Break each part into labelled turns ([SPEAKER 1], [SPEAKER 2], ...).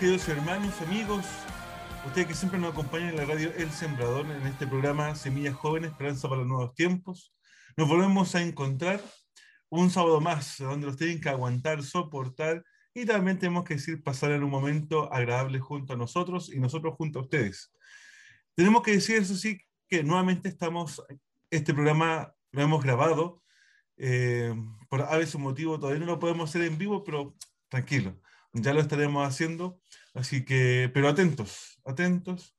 [SPEAKER 1] Queridos hermanos, amigos, ustedes que siempre nos acompañan en la radio El Sembrador, en este programa Semillas Jóvenes, Esperanza para los Nuevos Tiempos. Nos volvemos a encontrar un sábado más, donde los tienen que aguantar, soportar y también tenemos que decir pasar en un momento agradable junto a nosotros y nosotros junto a ustedes. Tenemos que decir, eso sí, que nuevamente estamos, este programa lo hemos grabado, eh, por a veces motivo todavía no lo podemos hacer en vivo, pero tranquilo, ya lo estaremos haciendo, así que, pero atentos, atentos.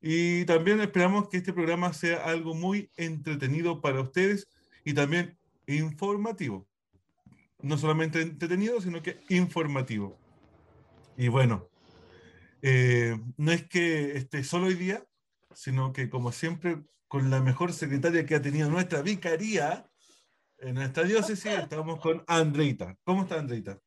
[SPEAKER 1] Y también esperamos que este programa sea algo muy entretenido para ustedes y también informativo. No solamente entretenido, sino que informativo. Y bueno, eh, no es que esté solo hoy día, sino que como siempre, con la mejor secretaria que ha tenido nuestra vicaría en nuestra diócesis, estamos con Andreita. ¿Cómo está Andreita?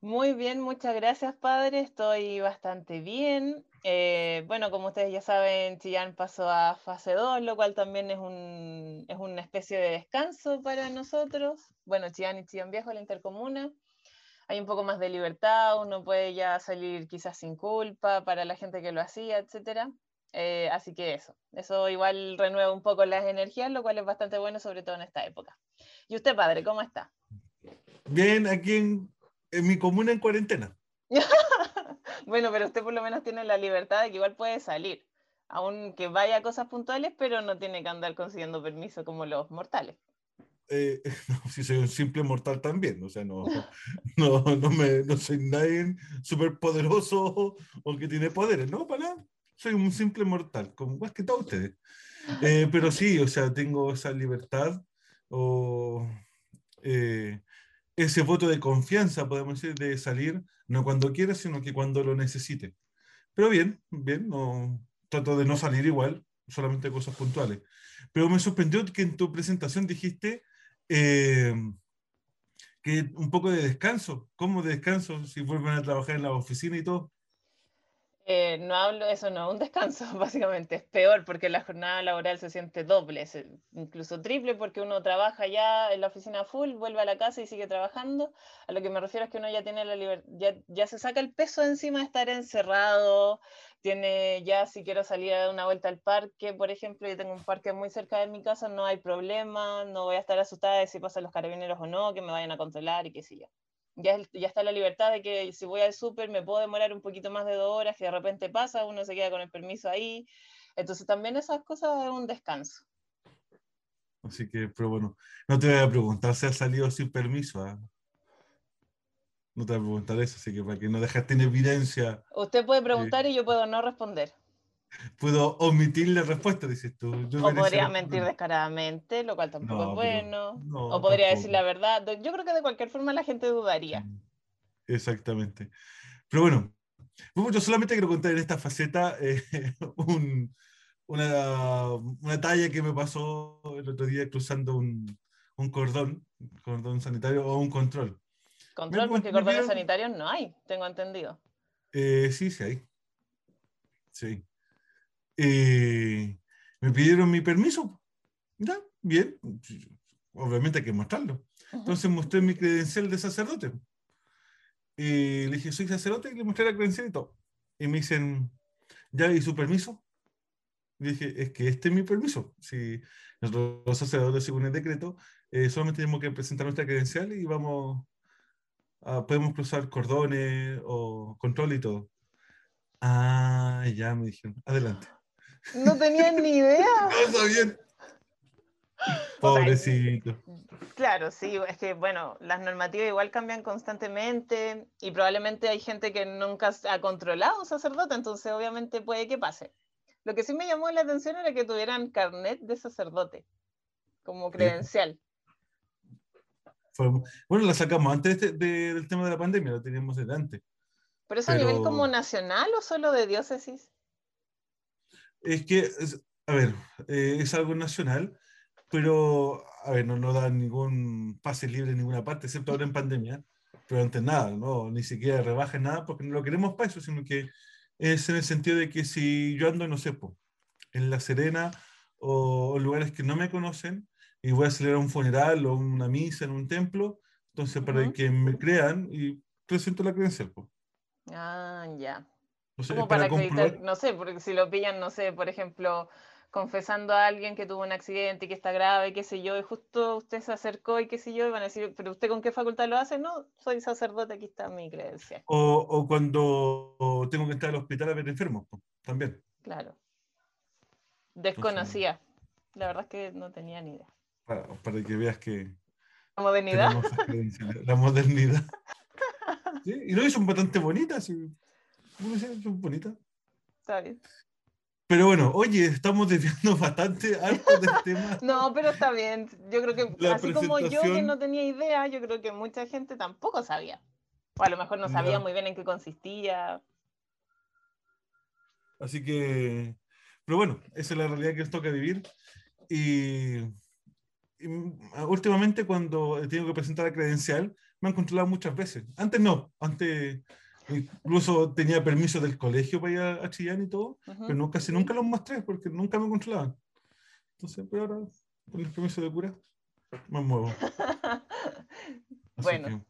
[SPEAKER 2] Muy bien, muchas gracias, padre. Estoy bastante bien. Eh, bueno, como ustedes ya saben, Chillán pasó a fase 2, lo cual también es, un, es una especie de descanso para nosotros. Bueno, Chillán y Chillán Viejo, la intercomuna. Hay un poco más de libertad, uno puede ya salir quizás sin culpa para la gente que lo hacía, etc. Eh, así que eso, eso igual renueva un poco las energías, lo cual es bastante bueno, sobre todo en esta época. ¿Y usted, padre, cómo está?
[SPEAKER 1] Bien, aquí en en mi comuna en cuarentena.
[SPEAKER 2] bueno, pero usted por lo menos tiene la libertad de que igual puede salir, aunque vaya a cosas puntuales, pero no tiene que andar consiguiendo permiso como los mortales.
[SPEAKER 1] Eh, si soy un simple mortal también, o sea, no, no, no, me, no soy nadie súper poderoso o que tiene poderes, no, para nada. Soy un simple mortal, como más que todos ustedes. Eh, pero sí, o sea, tengo esa libertad o eh, ese voto de confianza, podemos decir, de salir no cuando quiera, sino que cuando lo necesite. Pero bien, bien, no, trato de no salir igual, solamente cosas puntuales. Pero me sorprendió que en tu presentación dijiste eh, que un poco de descanso. ¿Cómo de descanso si vuelven a trabajar en la oficina y todo?
[SPEAKER 2] Eh, no hablo, eso no, un descanso básicamente, es peor porque la jornada laboral se siente doble, incluso triple porque uno trabaja ya en la oficina full, vuelve a la casa y sigue trabajando. A lo que me refiero es que uno ya tiene la libertad, ya, ya, se saca el peso encima de estar encerrado, tiene ya si quiero salir a dar una vuelta al parque, por ejemplo, yo tengo un parque muy cerca de mi casa, no hay problema, no voy a estar asustada de si pasan los carabineros o no, que me vayan a controlar y qué sé yo ya, ya está la libertad de que si voy al súper me puedo demorar un poquito más de dos horas, que de repente pasa, uno se queda con el permiso ahí. Entonces también esas cosas es un descanso.
[SPEAKER 1] Así que, pero bueno, no te voy a preguntar si has salido sin permiso. ¿ah? No te voy a preguntar eso, así que para que no dejaste en evidencia.
[SPEAKER 2] Usted puede preguntar y yo puedo no responder
[SPEAKER 1] puedo omitir la respuesta, dices tú.
[SPEAKER 2] o podría mentir descaradamente, lo cual tampoco es bueno. o podría decir la verdad. Yo creo que de cualquier forma la gente dudaría.
[SPEAKER 1] Exactamente. Pero bueno, yo solamente quiero contar en esta faceta eh, una, una, talla que me pasó el otro día cruzando un, un cordón, cordón sanitario o un control.
[SPEAKER 2] Control porque cordones sanitarios no hay, tengo entendido.
[SPEAKER 1] Eh, sí, sí hay. Sí. Eh, me pidieron mi permiso. Ya, bien, obviamente hay que mostrarlo. Entonces mostré mi credencial de sacerdote. Y le dije, soy sacerdote, y le mostré la credencial y todo. Y me dicen, ¿ya y su permiso? Y dije, es que este es mi permiso. Si nosotros los sacerdotes, según el decreto, eh, solamente tenemos que presentar nuestra credencial y vamos, a, podemos cruzar cordones o control y todo. Ah, ya me dijeron, adelante.
[SPEAKER 2] No tenían ni idea.
[SPEAKER 1] No sabían. Pobrecito.
[SPEAKER 2] claro, sí, es que bueno, las normativas igual cambian constantemente y probablemente hay gente que nunca ha controlado un sacerdote, entonces obviamente puede que pase. Lo que sí me llamó la atención era que tuvieran carnet de sacerdote como credencial.
[SPEAKER 1] bueno, la sacamos antes del tema de la pandemia, la teníamos desde antes.
[SPEAKER 2] ¿Pero es a nivel como nacional o solo de diócesis?
[SPEAKER 1] Es que, a ver, eh, es algo nacional, pero, a ver, no nos dan ningún pase libre en ninguna parte, excepto ahora en pandemia, pero antes nada, ¿no? Ni siquiera rebajen nada porque no lo queremos para eso, sino que es en el sentido de que si yo ando, no sé, en La Serena o lugares que no me conocen y voy a celebrar un funeral o una misa en un templo, entonces para que me crean y presento la credencial.
[SPEAKER 2] Ah, ya.
[SPEAKER 1] O sea,
[SPEAKER 2] Como
[SPEAKER 1] para
[SPEAKER 2] acreditar,
[SPEAKER 1] comprobar.
[SPEAKER 2] no sé, porque si lo pillan, no sé, por ejemplo, confesando a alguien que tuvo un accidente y que está grave, qué sé yo, y justo usted se acercó y qué sé yo, y van a decir, pero usted con qué facultad lo hace? No, soy sacerdote, aquí está mi credencial.
[SPEAKER 1] O, o cuando tengo que estar al hospital a ver enfermos, también.
[SPEAKER 2] Claro. Desconocía. La verdad es que no tenía ni idea.
[SPEAKER 1] Para, para que veas que
[SPEAKER 2] La modernidad.
[SPEAKER 1] la modernidad. Sí, Y no, son bastante bonitas. sí. Bonitas.
[SPEAKER 2] Está bien.
[SPEAKER 1] Pero bueno, oye, estamos desviando bastante harto del tema.
[SPEAKER 2] No, pero está bien. Yo creo que
[SPEAKER 1] La
[SPEAKER 2] así como yo que no tenía idea, yo creo que mucha gente tampoco sabía. O a lo mejor no sabía muy bien en qué consistía.
[SPEAKER 1] Así que, pero bueno, esa es la realidad que nos toca vivir. Y, y, mm, últimamente cuando he tenido que presentar la credencial, me han controlado muchas veces. Antes no, antes incluso tenía permiso del colegio para ir a, Chillán y todo,
[SPEAKER 2] Ujú.
[SPEAKER 1] pero no, casi nunca los mostré porque nunca me controlaban. Entonces, pero ahora, con el permiso de cura, me muevo.
[SPEAKER 2] Bueno.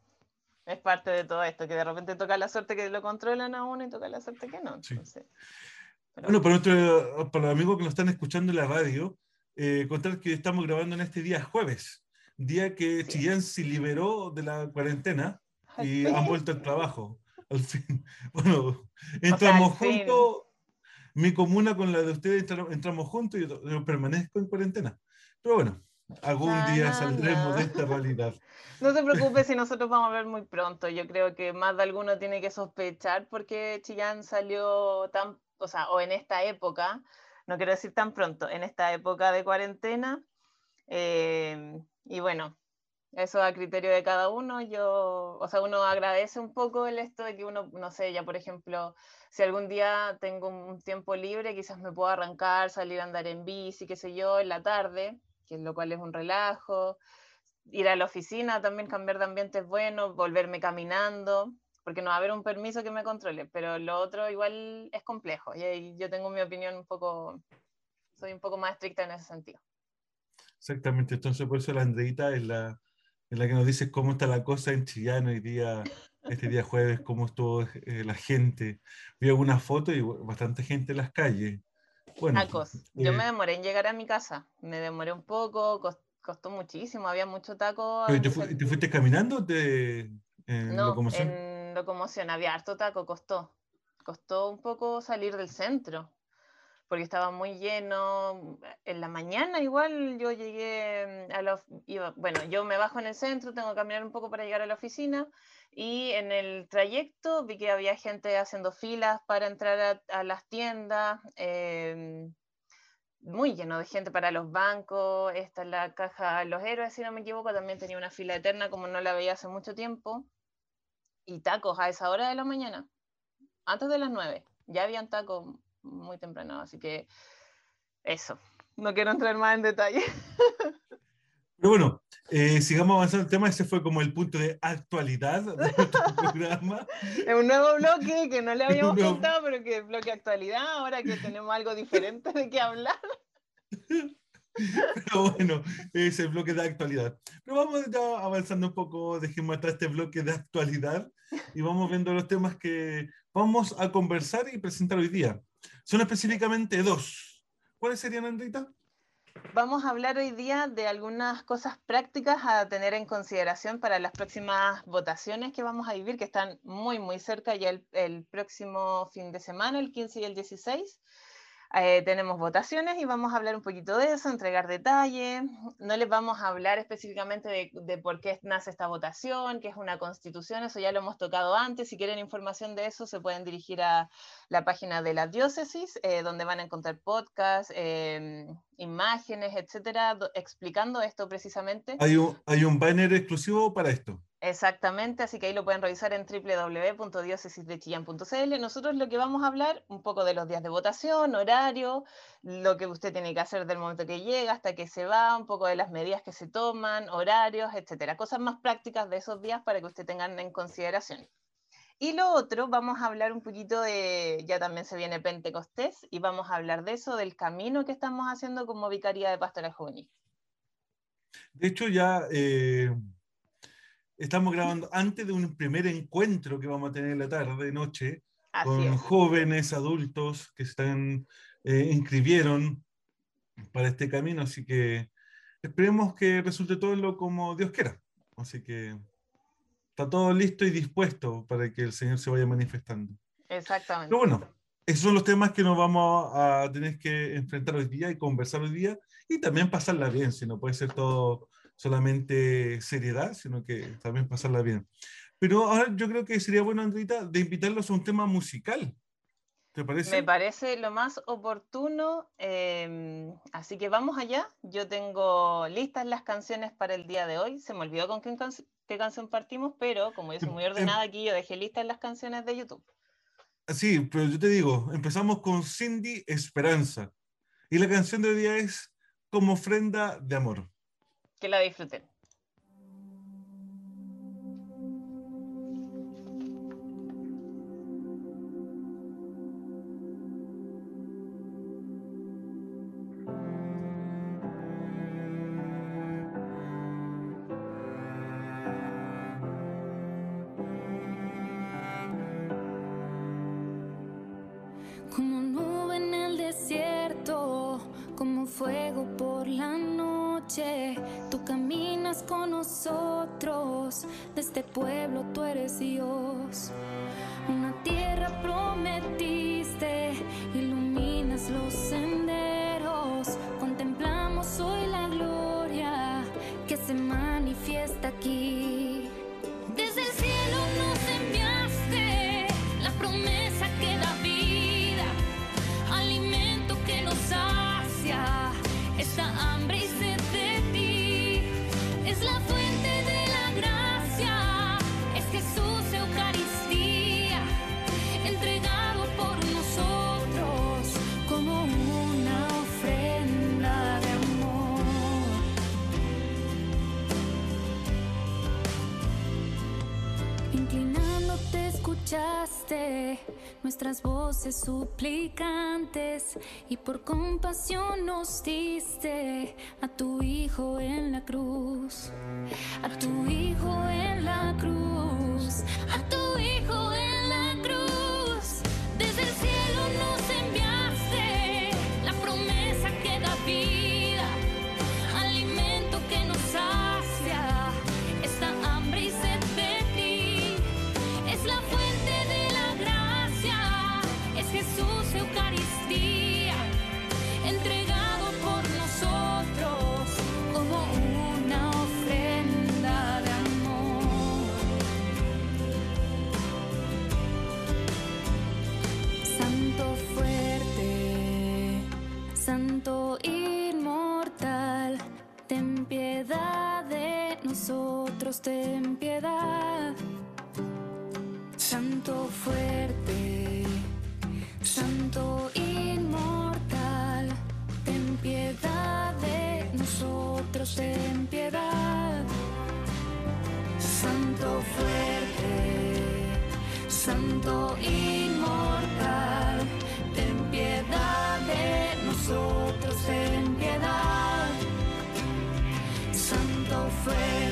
[SPEAKER 1] que,
[SPEAKER 2] Es parte de todo esto, que de repente toca la suerte que lo controlan a uno y toca la suerte que no.
[SPEAKER 1] Sí.
[SPEAKER 2] Entonces, pero
[SPEAKER 1] Bueno, para, nuestro- para los amigos que nos están escuchando en la radio, eh, contar que estamos grabando en este día jueves, día que
[SPEAKER 2] Sí.
[SPEAKER 1] Chillán se liberó de la cuarentena y han vuelto al trabajo. Al fin. Bueno, entramos
[SPEAKER 2] al fin.
[SPEAKER 1] juntos, mi comuna con la de ustedes entra- entramos juntos y yo, permanezco en cuarentena. Pero bueno, algún
[SPEAKER 2] Na,
[SPEAKER 1] día saldremos
[SPEAKER 2] na.
[SPEAKER 1] de esta realidad.
[SPEAKER 2] No se preocupe si nosotros vamos a hablar muy pronto. Yo creo que más de alguno tiene que sospechar porque Chillán salió tan, o sea, o en esta época, no quiero decir tan pronto, en esta época de cuarentena. eh, y bueno, eso a criterio de cada uno. Yo, o sea, uno agradece un poco el esto de que uno, no sé, ya por ejemplo, si algún día tengo un tiempo libre, quizás me puedo arrancar, salir a andar en bici, qué sé yo, en la tarde, que lo cual es un relajo ir a la oficina también, cambiar de ambiente es bueno, volverme caminando, porque no va a haber un permiso que me controle, pero lo otro igual es complejo y ahí yo tengo mi opinión un poco, soy un poco más estricta en ese sentido.
[SPEAKER 1] Exactamente, entonces por eso la Andreita es la, es la que nos dice cómo está la cosa en Chillán hoy día, este día jueves, cómo estuvo eh, la gente. Vi algunas fotos y bastante gente en las calles. Bueno,
[SPEAKER 2] Tacos. Yo
[SPEAKER 1] eh,
[SPEAKER 2] me demoré en llegar a mi casa, me demoré un poco, cos- costó muchísimo, había mucho taco.
[SPEAKER 1] ¿pero ¿te, fu- te fuiste caminando te, en
[SPEAKER 2] No,
[SPEAKER 1] locomoción?
[SPEAKER 2] en locomoción, había harto taco, costó. Costó un poco salir del centro, porque estaba muy lleno. En la mañana igual yo llegué mm, a la... iba- bueno, yo me bajo en el centro, tengo que caminar un poco para llegar a la oficina y en el trayecto vi que había gente haciendo filas para entrar a, las tiendas. em, muy lleno de gente para los bancos, esta es la caja Los Héroes, si no me equivoco, también tenía una fila eterna como no la veía hace mucho tiempo y tacos a esa hora de la mañana, antes de las 9. Ya habían tacos muy temprano, así que eso. No quiero entrar más en detalle.
[SPEAKER 1] Pero bueno, eh, sigamos avanzando el tema. Ese fue como el punto de actualidad de nuestro programa.
[SPEAKER 2] Es un nuevo bloque que no le habíamos
[SPEAKER 1] nuevo-
[SPEAKER 2] contado, pero que es bloque actualidad, ahora que tenemos algo diferente de qué hablar.
[SPEAKER 1] Pero bueno, es el bloque de actualidad. Pero vamos ya avanzando un poco, dejemos atrás este bloque de actualidad y vamos viendo los temas que vamos a conversar y presentar hoy día. Son específicamente dos. ¿Cuáles serían, Andrita?
[SPEAKER 2] Vamos a hablar hoy día de algunas cosas prácticas a tener en consideración para las próximas votaciones que vamos a vivir, que están muy, muy cerca ya el, el próximo fin de semana, el 15 y el 16. Eh, tenemos votaciones y vamos a hablar un poquito de eso, entregar detalles. No les vamos a hablar específicamente de, por qué nace esta votación, qué es una constitución, eso ya lo hemos tocado antes. Si quieren información de eso, se pueden dirigir a la página de la diócesis, eh, donde van a encontrar podcasts, eh, imágenes, etcétera, do- explicando esto precisamente.
[SPEAKER 1] Hay un, hay un banner exclusivo para esto.
[SPEAKER 2] Exactamente, así que ahí lo pueden revisar en www.diócesisdechillán.cl. Nosotros lo que vamos a hablar, un poco de los días de votación, horario, lo que usted tiene que hacer del momento que llega hasta que se va, un poco de las medidas que se toman, horarios, etcétera. Cosas más prácticas de esos días para que usted tengan en consideración. Y lo otro, vamos a hablar un poquito de, ya también se viene Pentecostés, y vamos a hablar de eso, del camino que estamos haciendo como Vicaría de Pastoral Juvenil.
[SPEAKER 1] De hecho, ya eh, estamos grabando antes de un primer encuentro que vamos a tener en la tarde, noche, con jóvenes, adultos que están, eh, inscribieron para este camino, así que esperemos que resulte todo lo como Dios quiera. Así que está todo listo y dispuesto para que el Señor se vaya manifestando.
[SPEAKER 2] Exactamente.
[SPEAKER 1] Pero bueno, esos son los temas que nos vamos a tener que enfrentar hoy día y conversar hoy día y también pasarla bien, si no puede ser todo solamente seriedad, sino que también pasarla bien. Pero ahora yo creo que sería bueno, Andrita, de invitarlos a un tema musical. ¿Te parece?
[SPEAKER 2] Me parece lo más oportuno, em, así que vamos allá. Yo tengo listas las canciones para el día de hoy. Se me olvidó con qué, qué canción partimos, pero como yo soy muy em, ordenada aquí, yo dejé listas las canciones de YouTube.
[SPEAKER 1] Sí, pero yo te digo, empezamos con Cindy Esperanza. Y la canción de hoy día es Como ofrenda de amor.
[SPEAKER 2] Que la disfruten.
[SPEAKER 3] Nuestras suplicantes y por compasión nos diste a tu Hijo en la cruz, a tu Hijo en la cruz, nosotros, ten piedad. Santo fuerte, Santo inmortal, ten piedad de nosotros, ten piedad. Santo fuerte,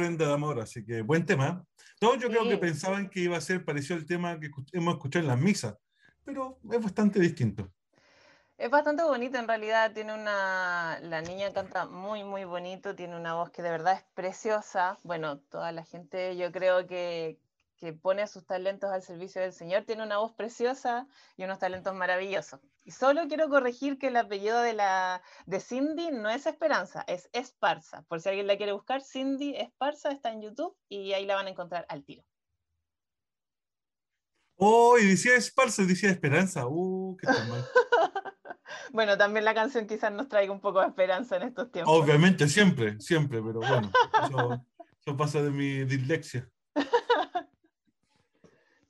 [SPEAKER 1] ofrenda de amor, así que buen tema. Todos yo creo que pensaban que iba a ser parecido al tema que hemos escuchado en las misas, pero es bastante distinto.
[SPEAKER 2] Es bastante bonito en realidad, tiene una, la niña canta muy muy bonito, tiene una voz que de verdad es preciosa. Bueno, toda la gente yo creo que, que pone sus talentos al servicio del Señor tiene una voz preciosa y unos talentos maravillosos. Y solo quiero corregir que el apellido de, la, de Cindy no es Esperanza, es Esparza. Por si alguien la quiere buscar, Cindy Esparza está en YouTube y ahí la van a encontrar al tiro.
[SPEAKER 1] Oh, y decía Esparza, decía Esperanza. Uh, qué tan mal.
[SPEAKER 2] Bueno, también la canción quizás nos traiga un poco de esperanza en estos tiempos.
[SPEAKER 1] Obviamente, siempre, siempre, pero bueno, eso, eso pasa de mi dislexia.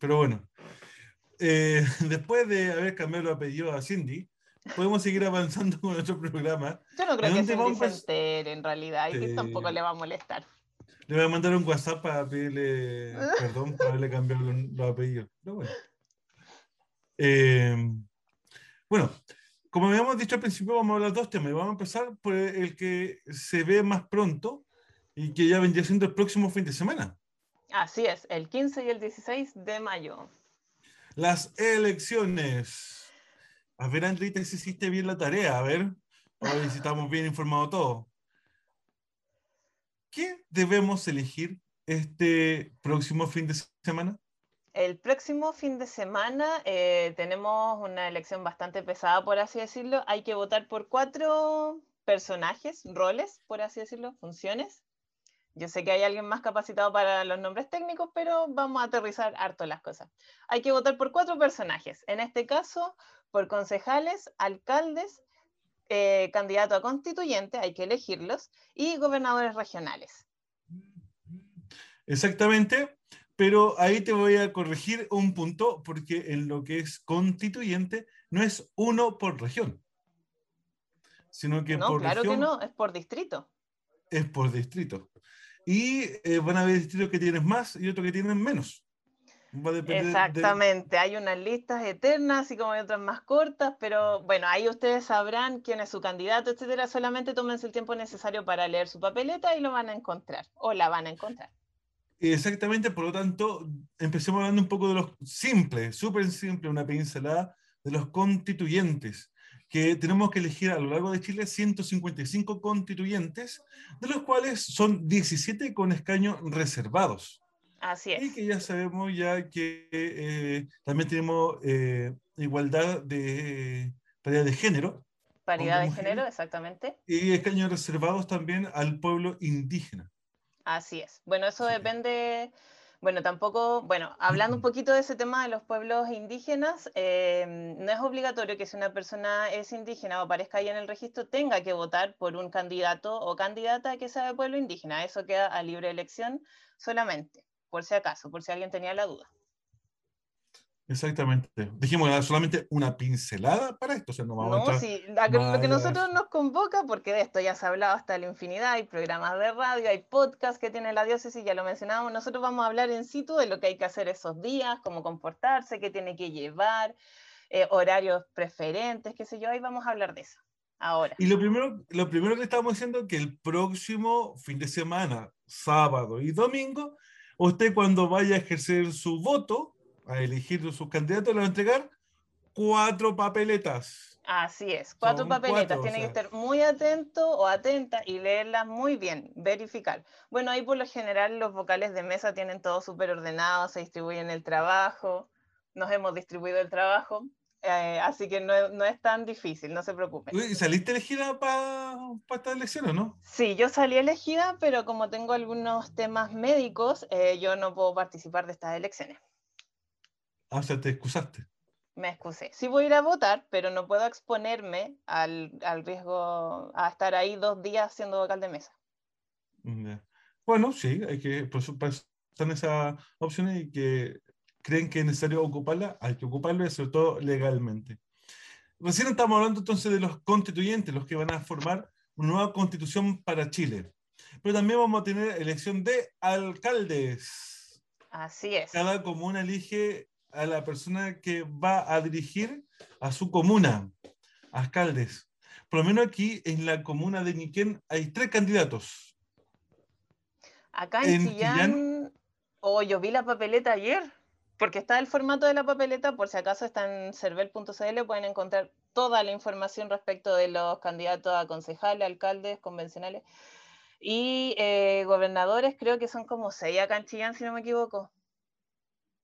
[SPEAKER 1] Pero bueno, eh, después de haber cambiado el apellido a Cindy, podemos seguir avanzando con nuestro programa.
[SPEAKER 2] Yo no creo
[SPEAKER 1] ¿De
[SPEAKER 2] que Cindy
[SPEAKER 1] vamos?
[SPEAKER 2] se entere en realidad y que tampoco le va a molestar.
[SPEAKER 1] Le voy a mandar un WhatsApp para pedirle perdón por haberle cambiado los, los apellidos. Pero bueno. Eh, bueno, como habíamos dicho al principio, vamos a hablar de dos temas. y Vamos a empezar por el que se ve más pronto y que ya vendría siendo el próximo fin de semana.
[SPEAKER 2] Así es, el 15 y el 16 de mayo.
[SPEAKER 1] Las elecciones. A ver, Andrita, si hiciste bien la tarea. A ver, ver si estamos bien informados todos. ¿Qué debemos elegir este próximo fin de semana?
[SPEAKER 2] El próximo fin de semana eh, tenemos una elección bastante pesada, por así decirlo. Hay que votar por cuatro personajes, roles, por así decirlo, funciones. Yo sé que hay alguien más capacitado para los nombres técnicos, pero vamos a aterrizar harto las cosas. Hay que votar por cuatro personajes. En este caso, por concejales, alcaldes, eh, candidato a constituyente, hay que elegirlos, y gobernadores regionales.
[SPEAKER 1] Exactamente, pero ahí te voy a corregir un punto, porque en lo que es constituyente no es uno por región, sino que
[SPEAKER 2] no,
[SPEAKER 1] por
[SPEAKER 2] claro
[SPEAKER 1] región
[SPEAKER 2] que no, es por distrito.
[SPEAKER 1] es por distrito. Y eh, van a haber distritos que tienen más y otros que tienen menos. Va a depender de-
[SPEAKER 2] Exactamente, hay unas listas eternas, así como hay otras más cortas, pero bueno, ahí ustedes sabrán quién es su candidato, etcétera. Solamente tómense el tiempo necesario para leer su papeleta y lo van a encontrar, o la van a encontrar.
[SPEAKER 1] Exactamente, por lo tanto, empecemos hablando un poco de los simples, súper simple, una pincelada de los constituyentes, que tenemos que elegir a lo largo de Chile 155 constituyentes, de los cuales son 17 con escaños reservados.
[SPEAKER 2] Así
[SPEAKER 1] Y
[SPEAKER 2] es.
[SPEAKER 1] que ya sabemos ya que eh, también tenemos eh, igualdad de paridad de género
[SPEAKER 2] Paridad de género, exactamente.
[SPEAKER 1] y escaños reservados también al pueblo indígena.
[SPEAKER 2] Así es. Bueno, eso
[SPEAKER 1] Sí.
[SPEAKER 2] depende, bueno, tampoco, bueno, hablando un poquito de ese tema de los pueblos indígenas, eh, no es obligatorio que si una persona es indígena o aparezca ahí en el registro tenga que votar por un candidato o candidata que sea de pueblo indígena. Eso queda a libre elección solamente, por si acaso, por si alguien tenía la duda.
[SPEAKER 1] Exactamente. Dijimos que era solamente una pincelada para esto, o sea, no vamos a
[SPEAKER 2] No,
[SPEAKER 1] entrar
[SPEAKER 2] sí, la- lo que nosotros nos convoca, porque de esto ya se ha hablado hasta la infinidad, hay programas de radio, hay podcasts que tiene la diócesis, ya lo mencionábamos, nosotros vamos a hablar en situ de lo que hay que hacer esos días, cómo comportarse, qué tiene que llevar, eh, horarios preferentes, qué sé yo, ahí vamos a hablar de eso. Ahora,
[SPEAKER 1] Y lo primero, lo primero que estamos diciendo es que el próximo fin de semana, sábado y domingo, usted cuando vaya a ejercer su voto, a elegir sus candidatos, le va a entregar cuatro papeletas.
[SPEAKER 2] así es, cuatro
[SPEAKER 1] Son
[SPEAKER 2] papeletas,
[SPEAKER 1] cuatro, o
[SPEAKER 2] tiene que estar muy atento o atenta y leerlas muy bien, verificar. Bueno, ahí por lo general los vocales de mesa tienen todo súper ordenado, se distribuyen el trabajo, nos hemos distribuido el trabajo, eh, así que no, es- no es tan difícil, no se preocupen.
[SPEAKER 1] Uy, ¿Saliste elegida para esta elección o no?
[SPEAKER 2] Sí, yo salí elegida, pero como tengo algunos temas médicos, eh, yo no puedo participar de estas elecciones.
[SPEAKER 1] Ah, o sea, te excusaste.
[SPEAKER 2] Me excusé. Sí voy a ir a votar, pero no puedo exponerme al, al riesgo a estar ahí dos días siendo vocal de mesa.
[SPEAKER 1] Mm, ya. Bueno, sí, hay que, por eso están esas opciones y que creen que es necesario ocuparla, hay que ocuparlo y sobre todo legalmente. Recién estamos hablando entonces de los constituyentes, los que van a formar una nueva constitución para Chile. Pero también vamos a tener elección de alcaldes.
[SPEAKER 2] Así es.
[SPEAKER 1] Cada comuna elige a la persona que va a dirigir a su comuna, alcaldes. Por lo menos aquí en la comuna de Niquén hay tres candidatos.
[SPEAKER 2] Acá en,
[SPEAKER 1] en
[SPEAKER 2] Chillán,
[SPEAKER 1] Chillán-
[SPEAKER 2] oh, yo vi la papeleta ayer, porque está el formato de la papeleta, por si acaso está en cervel.cl, pueden encontrar toda la información respecto de los candidatos a concejales, alcaldes, convencionales y eh, gobernadores, creo que son como seis acá en Chillán, si no me equivoco.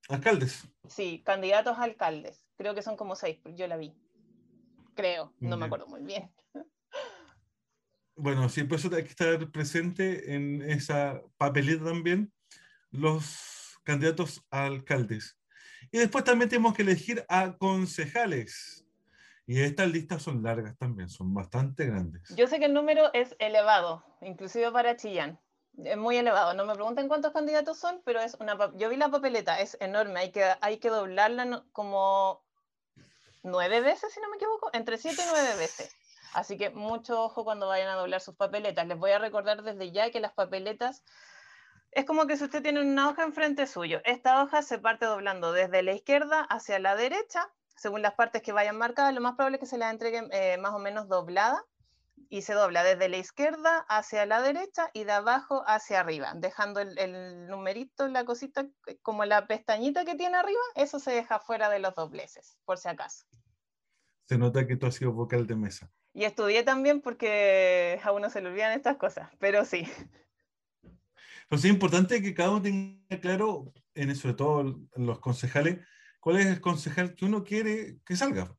[SPEAKER 1] Alcaldes.
[SPEAKER 2] Sí, candidatos a alcaldes. Creo que son como seis, yo la vi. Creo, no me acuerdo muy bien.
[SPEAKER 1] Bueno, sí, por eso hay que estar presente en esa papeleta también los candidatos a alcaldes. Y después también tenemos que elegir a concejales. Y estas listas son largas también, son bastante grandes.
[SPEAKER 2] Yo sé que el número es elevado, inclusive para Chillán. Es muy elevado. No me pregunten cuántos candidatos son, pero es una. Yo vi la papeleta, es enorme. Hay que, hay que doblarla como nueve veces, si no me equivoco, entre siete y nueve veces. Así que mucho ojo cuando vayan a doblar sus papeletas. Les voy a recordar desde ya que las papeletas es como que si usted tiene una hoja enfrente suyo. Esta hoja se parte doblando desde la izquierda hacia la derecha según las partes que vayan marcadas, lo más probable es que se la entreguen eh, más o menos doblada y se dobla desde la izquierda hacia la derecha y de abajo hacia arriba, dejando el, numerito, la cosita, como la pestañita que tiene arriba, eso se deja fuera de los dobleces, por si acaso.
[SPEAKER 1] Se nota que tú has sido vocal de mesa.
[SPEAKER 2] Y estudié también porque a uno se le olvidan estas cosas, pero sí.
[SPEAKER 1] Entonces es importante que cada uno tenga claro, en, sobre todo los concejales, cuál es el concejal que uno quiere que salga.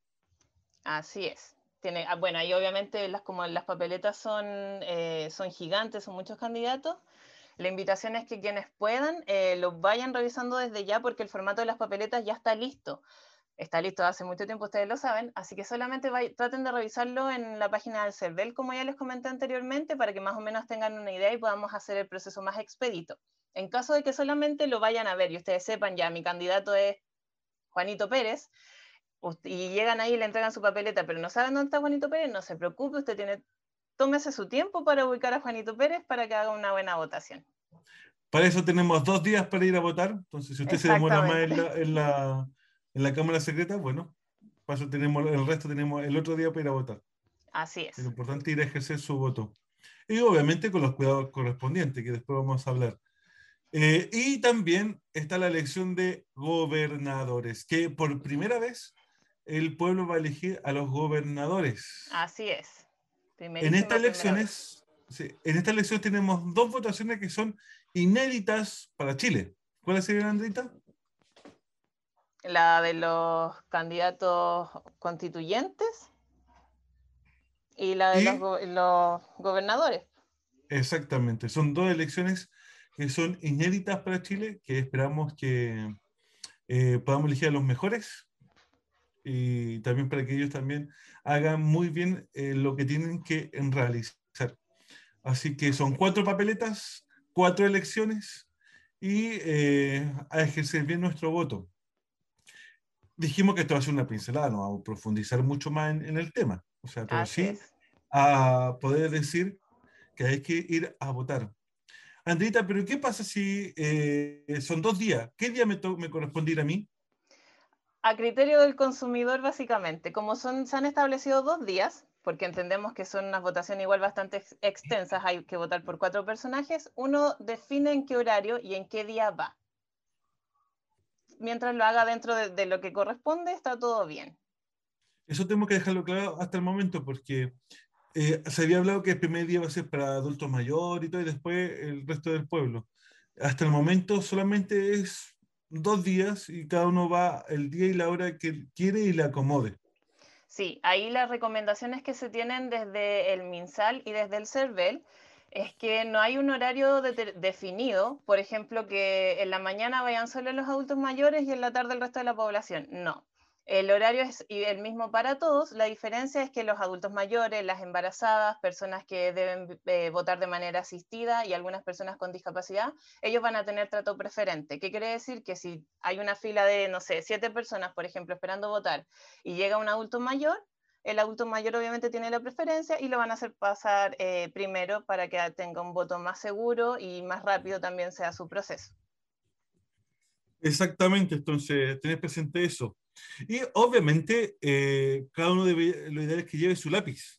[SPEAKER 2] Así es. Tiene, ah, bueno, ahí obviamente las, como las papeletas son, eh, son gigantes, son muchos candidatos. La invitación es que quienes puedan eh, lo vayan revisando desde ya porque el formato de las papeletas ya está listo. Está listo hace mucho tiempo, ustedes lo saben, así que solamente traten de revisarlo en la página del CERVEL, como ya les comenté anteriormente, para que más o menos tengan una idea y podamos hacer el proceso más expedito. En caso de que solamente lo vayan a ver y ustedes sepan ya, mi candidato es Juanito Pérez, y llegan ahí y le entregan su papeleta, pero no saben dónde está Juanito Pérez, no se preocupe, usted tiene, tómese su tiempo para ubicar a Juanito Pérez para que haga una buena votación.
[SPEAKER 1] Para eso tenemos dos días para ir a votar, entonces si usted se demora más en la, en la, Cámara Secreta, bueno, para eso tenemos el resto, tenemos el otro día para ir a votar.
[SPEAKER 2] Así es.
[SPEAKER 1] Es importante ir a ejercer su voto. Y obviamente con los cuidados correspondientes, que después vamos a hablar. Eh, y también está la elección de gobernadores, que por primera vez el pueblo va a elegir a los gobernadores.
[SPEAKER 2] Así es.
[SPEAKER 1] En estas elecciones, en esta elección tenemos dos votaciones que son inéditas para Chile. ¿Cuáles serían, Andrita?
[SPEAKER 2] La de los candidatos constituyentes y la de los gobernadores.
[SPEAKER 1] Exactamente, son dos elecciones que son inéditas para Chile, que esperamos que eh, podamos elegir a los mejores y también para que ellos también hagan muy bien eh, lo que tienen que realizar. Así que son cuatro papeletas, cuatro elecciones y eh, a ejercer bien nuestro voto. Dijimos que esto va a ser una pincelada, no vamos a profundizar mucho más en, el tema, o sea, pero sí a poder decir que hay que ir a votar. Andrita, pero ¿qué pasa si eh, son dos días? ¿Qué día me, me corresponde ir a mí?
[SPEAKER 2] A criterio del consumidor, básicamente. Como son, se han establecido dos días, porque entendemos que son unas votaciones igual bastante extensas, hay que votar por cuatro personajes, uno define en qué horario y en qué día va. Mientras lo haga dentro de lo que corresponde, está todo bien.
[SPEAKER 1] Eso tenemos que dejarlo claro hasta el momento, porque eh, se había hablado que el primer día va a ser para adultos mayores y todo, y después el resto del pueblo. Hasta el momento solamente es dos días y cada uno va el día y la hora que quiere y le acomode.
[SPEAKER 2] Sí, ahí las recomendaciones que se tienen desde el MinSal y desde el CERVEL es que no hay un horario definido, por ejemplo, que en la mañana vayan solo los adultos mayores y en la tarde el resto de la población. No, el horario es el mismo para todos, la diferencia es que los adultos mayores, las embarazadas, personas que deben eh, votar de manera asistida y algunas personas con discapacidad, ellos van a tener trato preferente. ¿Qué quiere decir? Que si hay una fila de, no sé, siete personas, por ejemplo, esperando votar y llega un adulto mayor, el adulto mayor obviamente tiene la preferencia y lo van a hacer pasar eh, primero para que tenga un voto más seguro y más rápido también sea su proceso.
[SPEAKER 1] Exactamente, entonces tenés presente eso. Y obviamente, eh, cada uno debe, lo ideal es que lleve su lápiz.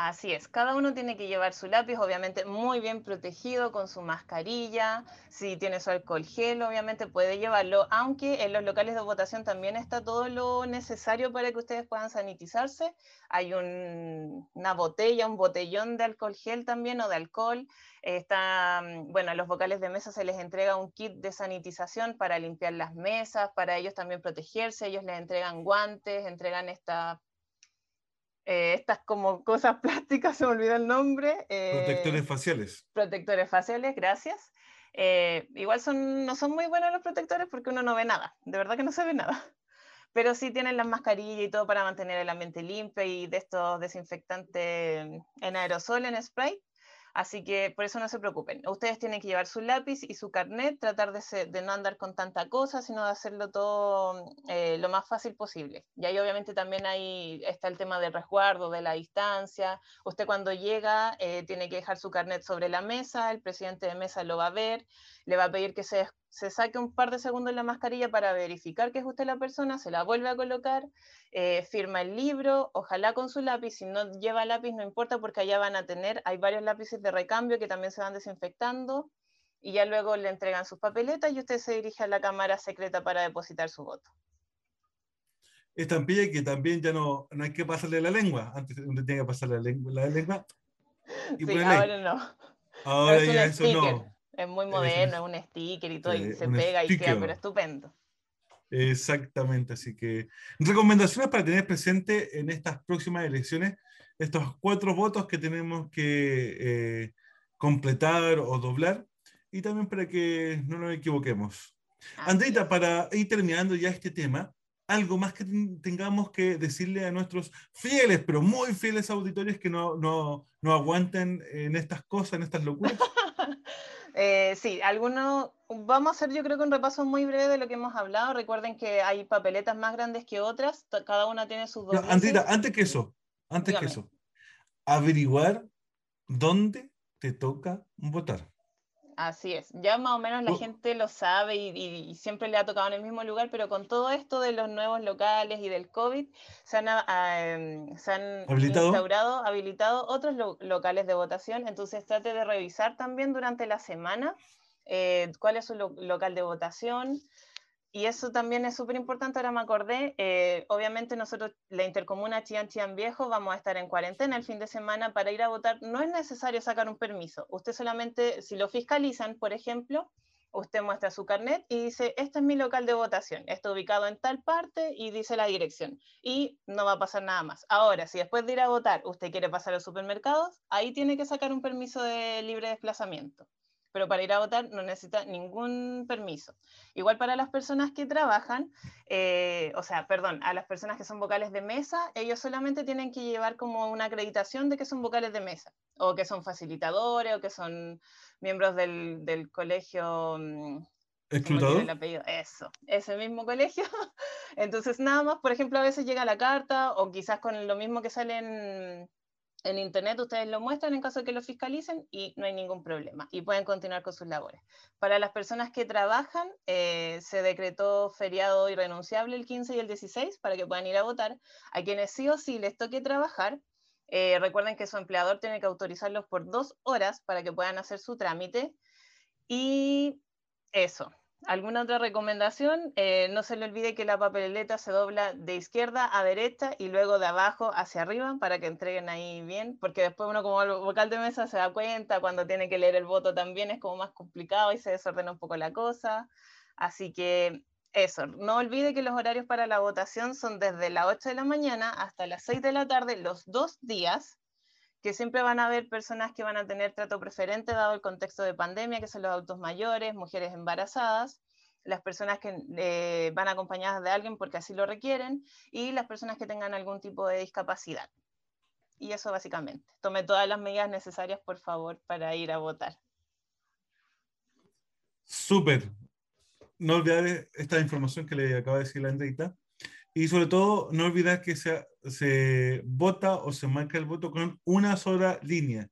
[SPEAKER 2] Así es, cada uno tiene que llevar su lápiz, obviamente muy bien protegido con su mascarilla, si tiene su alcohol gel, obviamente puede llevarlo, aunque en los locales de votación también está todo lo necesario para que ustedes puedan sanitizarse. Hay una botella, un botellón de alcohol gel también o de alcohol. Está, mm, bueno, a los vocales de mesa se les entrega un kit de sanitización para limpiar las mesas, para ellos también protegerse, ellos les entregan guantes, entregan esta eh, estas como cosas plásticas, se me olvidó el nombre.
[SPEAKER 1] Eh, protectores faciales.
[SPEAKER 2] Protectores faciales, gracias. Eh, igual son, no son muy buenos los protectores porque uno no ve nada, de verdad que no se ve nada. Pero sí tienen las mascarillas y todo para mantener el ambiente limpio y de estos desinfectantes en aerosol, en spray. Así que por eso no se preocupen. Ustedes tienen que llevar su lápiz y su carnet, tratar de, no andar con tanta cosa, sino de hacerlo todo eh, lo más fácil posible. Y ahí obviamente también ahí está el tema del resguardo, de la distancia. Usted cuando llega eh, tiene que dejar su carnet sobre la mesa, el presidente de mesa lo va a ver, le va a pedir que se se saque un par de segundos la mascarilla para verificar que es usted la persona, se la vuelve a colocar, eh, firma el libro, ojalá con su lápiz, si no lleva lápiz no importa porque allá van a tener, hay varios lápices de recambio que también se van desinfectando y ya luego le entregan sus papeletas y usted se dirige a la cámara secreta para depositar su voto.
[SPEAKER 1] Estampilla que también ya no, no hay que pasarle la lengua, antes uno tenía que pasarle la lengua, la lengua
[SPEAKER 2] y sí, ahora no.
[SPEAKER 1] Ahora ya eso no.
[SPEAKER 2] Es muy moderno, es un sticker y todo, y se pega y queda, pero estupendo.
[SPEAKER 1] Exactamente, así que recomendaciones para tener presente en estas próximas elecciones, estos cuatro votos que tenemos que eh, completar o doblar, y también para que no nos equivoquemos. Andrita, para ir terminando ya este tema, algo más que tengamos que decirle a nuestros fieles, pero muy fieles auditores que no, no, no aguanten en estas cosas, en estas locuras.
[SPEAKER 2] Eh, sí, algunos, vamos a hacer yo creo que un repaso muy breve de lo que hemos hablado. Recuerden que hay papeletas más grandes que otras, cada una tiene sus dos.
[SPEAKER 1] antes que eso, antes que eso, averiguar dónde te toca votar.
[SPEAKER 2] Así es, ya más o menos la gente lo sabe y, siempre le ha tocado en el mismo lugar, pero con todo esto de los nuevos locales y del COVID, se han, em, ¿Habilitado? instaurado, habilitado otros locales de votación, entonces trate de revisar también durante la semana eh, cuál es su local de votación, y eso también es súper importante, ahora me acordé, eh, obviamente nosotros, la intercomuna Chian Chian Viejo, vamos a estar en cuarentena el fin de semana para ir a votar. No es necesario sacar un permiso. Usted solamente, si lo fiscalizan, por ejemplo, usted muestra su carnet y dice, este es mi local de votación, está ubicado en tal parte y dice la dirección. Y no va a pasar nada más. Ahora, si después de ir a votar usted quiere pasar a los supermercados, ahí tiene que sacar un permiso de libre desplazamiento pero para ir a votar no necesita ningún permiso. Igual para las personas que trabajan, eh, o sea, perdón, a las personas que son vocales de mesa, ellos solamente tienen que llevar como una acreditación de que son vocales de mesa, o que son facilitadores, o que son miembros del, del colegio...
[SPEAKER 1] Mm, ¿Escrutador?
[SPEAKER 2] El apellido. Eso, ese mismo colegio. Entonces, nada más, por ejemplo, a veces llega la carta, o quizás con lo mismo que sale en en internet ustedes lo muestran en caso de que lo fiscalicen y no hay ningún problema y pueden continuar con sus labores. Para las personas que trabajan, eh, se decretó feriado irrenunciable el 15 y el 16 para que puedan ir a votar. A quienes sí o sí les toque trabajar, eh, recuerden que su empleador tiene que autorizarlos por dos horas para que puedan hacer su trámite. Y eso, ¿Alguna otra recomendación? Eh, no se le olvide que la papeleta se dobla de izquierda a derecha y luego de abajo hacia arriba para que entreguen ahí bien, porque después uno como vocal de mesa se da cuenta cuando tiene que leer el voto también es como más complicado y se desordena un poco la cosa. Así que eso, no olvide que los horarios para la votación son desde las 8 de la mañana hasta las 6 de la tarde los dos días que siempre van a haber personas que van a tener trato preferente dado el contexto de pandemia, que son los adultos mayores, mujeres embarazadas, las personas que eh, van acompañadas de alguien porque así lo requieren y las personas que tengan algún tipo de discapacidad. Y eso básicamente. Tome todas las medidas necesarias, por favor, para ir a votar.
[SPEAKER 1] Súper. No olvidar esta información que le acaba de decir la Andreita. Y sobre todo, no olvidar que se, se vota o se marca el voto con una sola línea,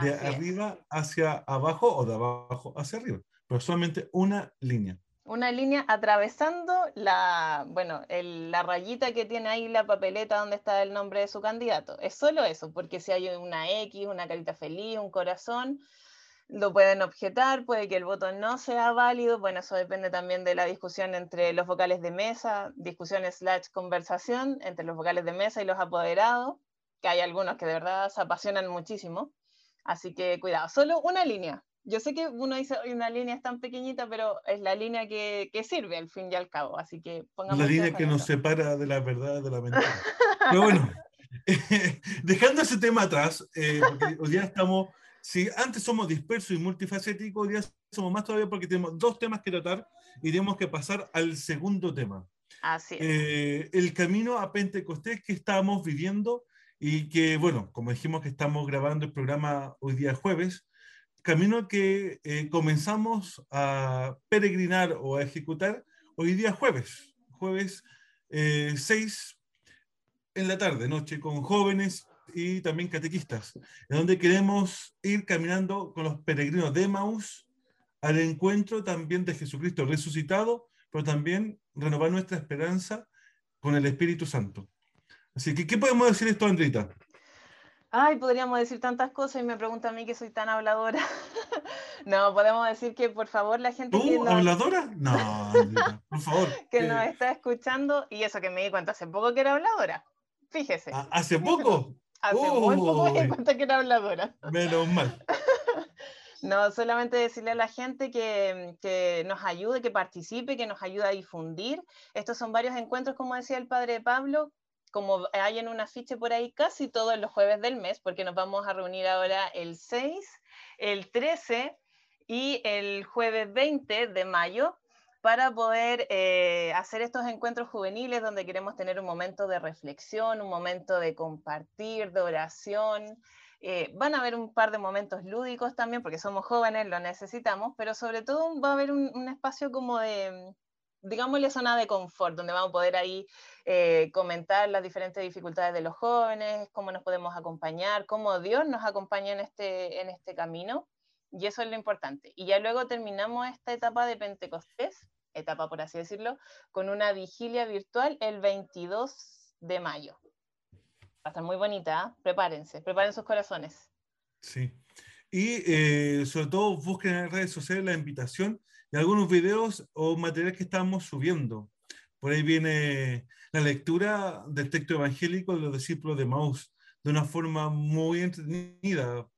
[SPEAKER 1] de arriba hacia abajo o de abajo hacia arriba, pero solamente una línea.
[SPEAKER 2] una línea atravesando la, bueno, la rayita que tiene ahí la papeleta donde está el nombre de su candidato. Es solo eso, porque si hay una X, una carita feliz, un corazón, lo pueden objetar, puede que el voto no sea válido, bueno, eso depende también de la discusión entre los vocales de mesa, discusión slash conversación entre los vocales de mesa y los apoderados, que hay algunos que de verdad se apasionan muchísimo, así que cuidado, solo una línea, yo sé que uno dice, una línea es tan pequeñita, pero es la línea que, que sirve al fin y al cabo. Así que
[SPEAKER 1] pongamos. La línea que nos separa de la verdad de la mentira. pero bueno, dejando ese tema atrás, eh, porque hoy día estamos. Si antes somos dispersos y multifacéticos, hoy día somos más todavía porque tenemos dos temas que tratar y tenemos que pasar al segundo tema.
[SPEAKER 2] Así es.
[SPEAKER 1] Eh, el camino a Pentecostés que estamos viviendo y que, bueno, como dijimos que estamos grabando el programa hoy día jueves, camino que eh, comenzamos a peregrinar o a ejecutar hoy día jueves, jueves 6 eh, en la tarde, noche, con jóvenes y también catequistas, en donde queremos ir caminando con los peregrinos de Maús al encuentro también de Jesucristo resucitado, pero también renovar nuestra esperanza con el Espíritu Santo. Así que, ¿qué podemos decir esto, Andrita?
[SPEAKER 2] Ay, podríamos decir tantas cosas y me pregunta a mí que soy tan habladora. no, podemos decir que por favor la gente
[SPEAKER 1] ¿Tú, que habladora? No, por favor.
[SPEAKER 2] que nos está escuchando y eso que me di cuenta hace poco que era habladora. Fíjese.
[SPEAKER 1] Ah, ¿Hace poco?
[SPEAKER 2] Hace muy poco me cuenta que era habladora.
[SPEAKER 1] Menos mal.
[SPEAKER 2] No, solamente decirle a la gente que, que, nos ayude, que participe, que nos ayude a difundir. Estos son varios encuentros, como decía el padre Pablo, como hay en un afiche por ahí, casi todos los jueves del mes, porque nos vamos a reunir ahora el 6, el 13 y el jueves 20 de mayo para poder eh, hacer estos encuentros juveniles donde queremos tener un momento de reflexión, un momento de compartir, de oración. Eh, van a haber un par de momentos lúdicos también, porque somos jóvenes, lo necesitamos, pero sobre todo va a haber un espacio como de, digámosle, zona de confort, donde vamos a poder ahí eh, comentar las diferentes dificultades de los jóvenes, cómo nos podemos acompañar, cómo Dios nos acompaña en este, en este camino, y eso es lo importante. Y ya luego terminamos esta etapa de Pentecostés, etapa por así decirlo, con una vigilia virtual el 22 de mayo. Va a estar muy bonita, ¿eh? prepárense, preparen sus corazones.
[SPEAKER 1] Sí. Y eh, sobre todo busquen en las redes sociales la invitación de algunos videos o materiales que estamos subiendo. Por ahí viene la lectura del texto evangélico de los discípulos de Maús de una forma muy entretenida.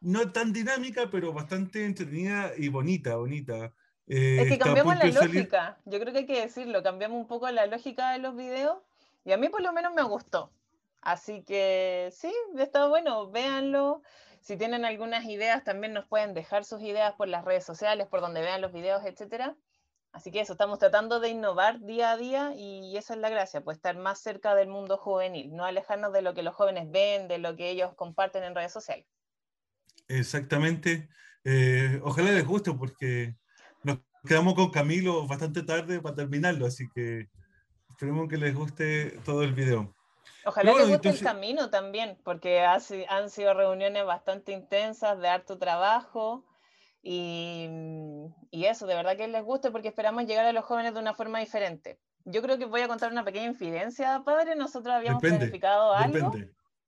[SPEAKER 1] No tan dinámica, pero bastante entretenida y bonita, bonita.
[SPEAKER 2] Eh, es que cambiamos la lógica. Yo creo que hay que decirlo. Cambiamos un poco la lógica de los videos y a mí por lo menos me gustó. Así que sí, está bueno, véanlo. Si tienen algunas ideas, también nos pueden dejar sus ideas por las redes sociales, por donde vean los videos, etc. Así que eso, estamos tratando de innovar día a día y esa es la gracia, pues estar más cerca del mundo juvenil, no alejarnos de lo que los jóvenes ven, de lo que ellos comparten en redes sociales.
[SPEAKER 1] Exactamente. Eh, ojalá les guste porque quedamos con Camilo bastante tarde para terminarlo, así que esperemos que les guste todo el video.
[SPEAKER 2] Ojalá que guste el camino también, porque han sido reuniones bastante intensas, de harto trabajo, y, y, eso, de verdad que les guste, porque esperamos llegar a los jóvenes de una forma diferente. Yo creo que voy a contar una pequeña infidencia, padre. Nosotros habíamos planificado algo.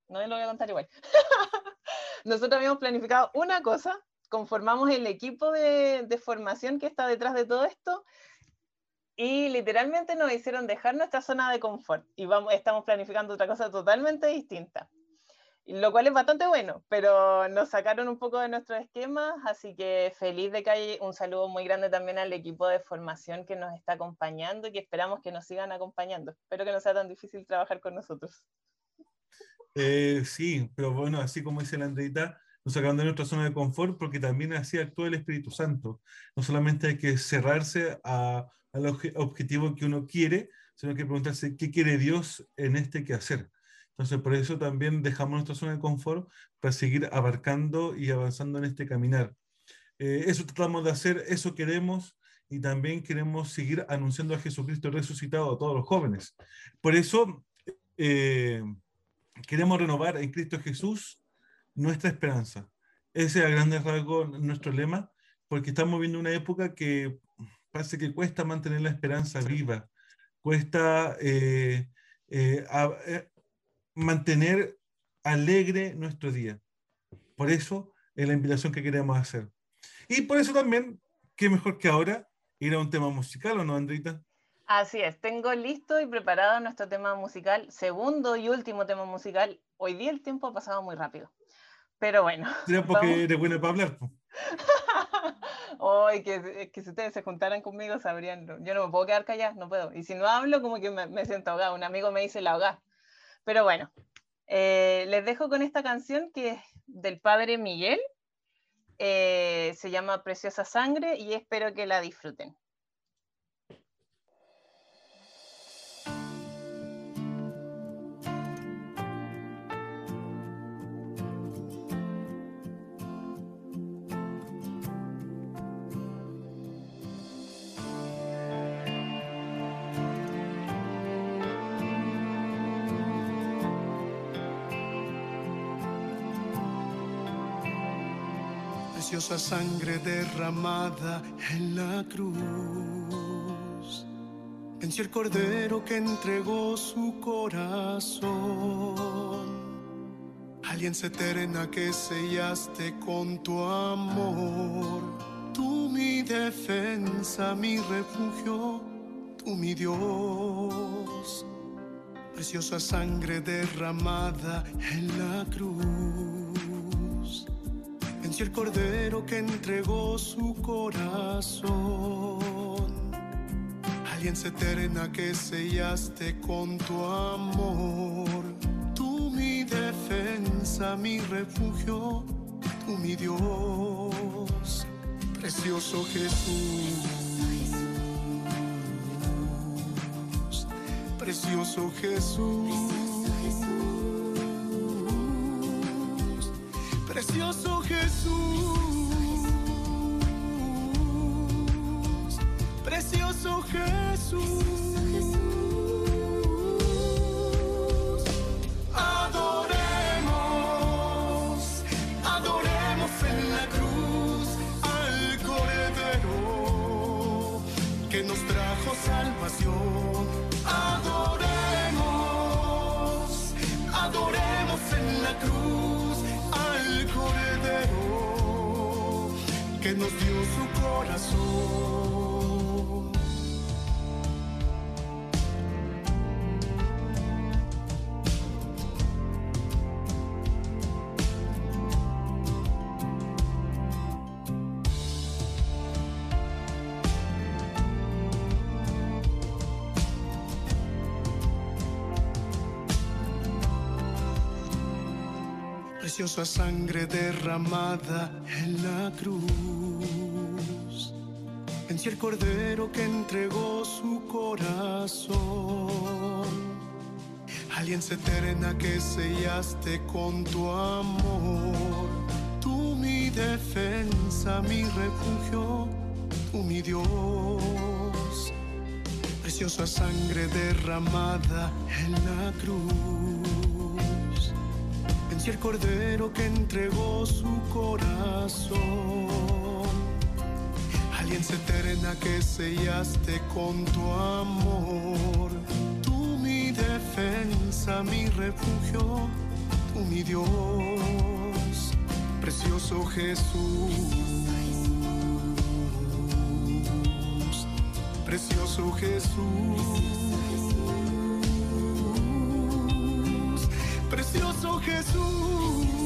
[SPEAKER 2] No lo voy a contar igual. Nosotros habíamos planificado una cosa, conformamos el equipo de, de formación que está detrás de todo esto y literalmente nos hicieron dejar nuestra zona de confort y vamos, estamos planificando otra cosa totalmente distinta. Lo cual es bastante bueno, pero nos sacaron un poco de nuestros esquemas, así que feliz de que hay un saludo muy grande también al equipo de formación que nos está acompañando y que esperamos que nos sigan acompañando. Espero que no sea tan difícil trabajar con nosotros.
[SPEAKER 1] Eh, sí, pero bueno, así como dice la Andreita, nos sacaron de nuestra zona de confort porque también así actúa el Espíritu Santo. No solamente hay que cerrarse al objetivo que uno quiere, sino que preguntarse qué quiere Dios en este quehacer. Entonces, por eso también dejamos nuestra zona de confort para seguir abarcando y avanzando en este caminar. Eh, eso tratamos de hacer, eso queremos y también queremos seguir anunciando a Jesucristo resucitado a todos los jóvenes. Por eso eh, queremos renovar en Cristo Jesús nuestra esperanza. Ese es a grandes rasgos nuestro lema, porque estamos viendo una época que parece que cuesta mantener la esperanza viva, cuesta eh, eh, eh, mantener alegre nuestro día. Por eso es la invitación que queremos hacer. Y por eso también, qué mejor que ahora ir a un tema musical, ¿o no, Andrita?
[SPEAKER 2] Así es, tengo listo y preparado nuestro tema musical, segundo y último tema musical. Hoy día el tiempo ha pasado muy rápido, pero bueno.
[SPEAKER 1] Sería porque eres buena para hablar.
[SPEAKER 2] Hoy que, que si ustedes se juntaran conmigo sabrían, yo no me puedo quedar callada, no puedo. Y si no hablo, como que me, siento ahogada. Un amigo me dice la ahogada. Pero bueno, eh, les dejo con esta canción que es del padre Miguel. Eh, se llama Preciosa Sangre y espero que la disfruten.
[SPEAKER 4] Preciosa sangre derramada en la cruz. Venció el cordero que entregó su corazón. Alianza eterna que sellaste con tu amor. Tú mi defensa, mi refugio, tú mi Dios. Preciosa sangre derramada en la cruz el cordero que entregó su corazón. Alianza eterna que sellaste con tu amor. Tú mi defensa, mi refugio, tú mi Dios. Precioso Jesús. Precioso Jesús. precioso Jesús, precioso Jesús. Adoremos, adoremos en la cruz al Cordero que nos trajo salvación. Que nos dio su corazón. Preciosa sangre derramada en la cruz. Venció el cordero que entregó su corazón. Alianza eterna que sellaste con tu amor. Tú mi defensa, mi refugio, tú mi Dios. Preciosa sangre derramada en la cruz el cordero que entregó su corazón. Alianza eterna que sellaste con tu amor. Tú mi defensa, mi refugio, tú mi Dios. Precioso Jesús. Precioso Jesús. Precioso Jesús,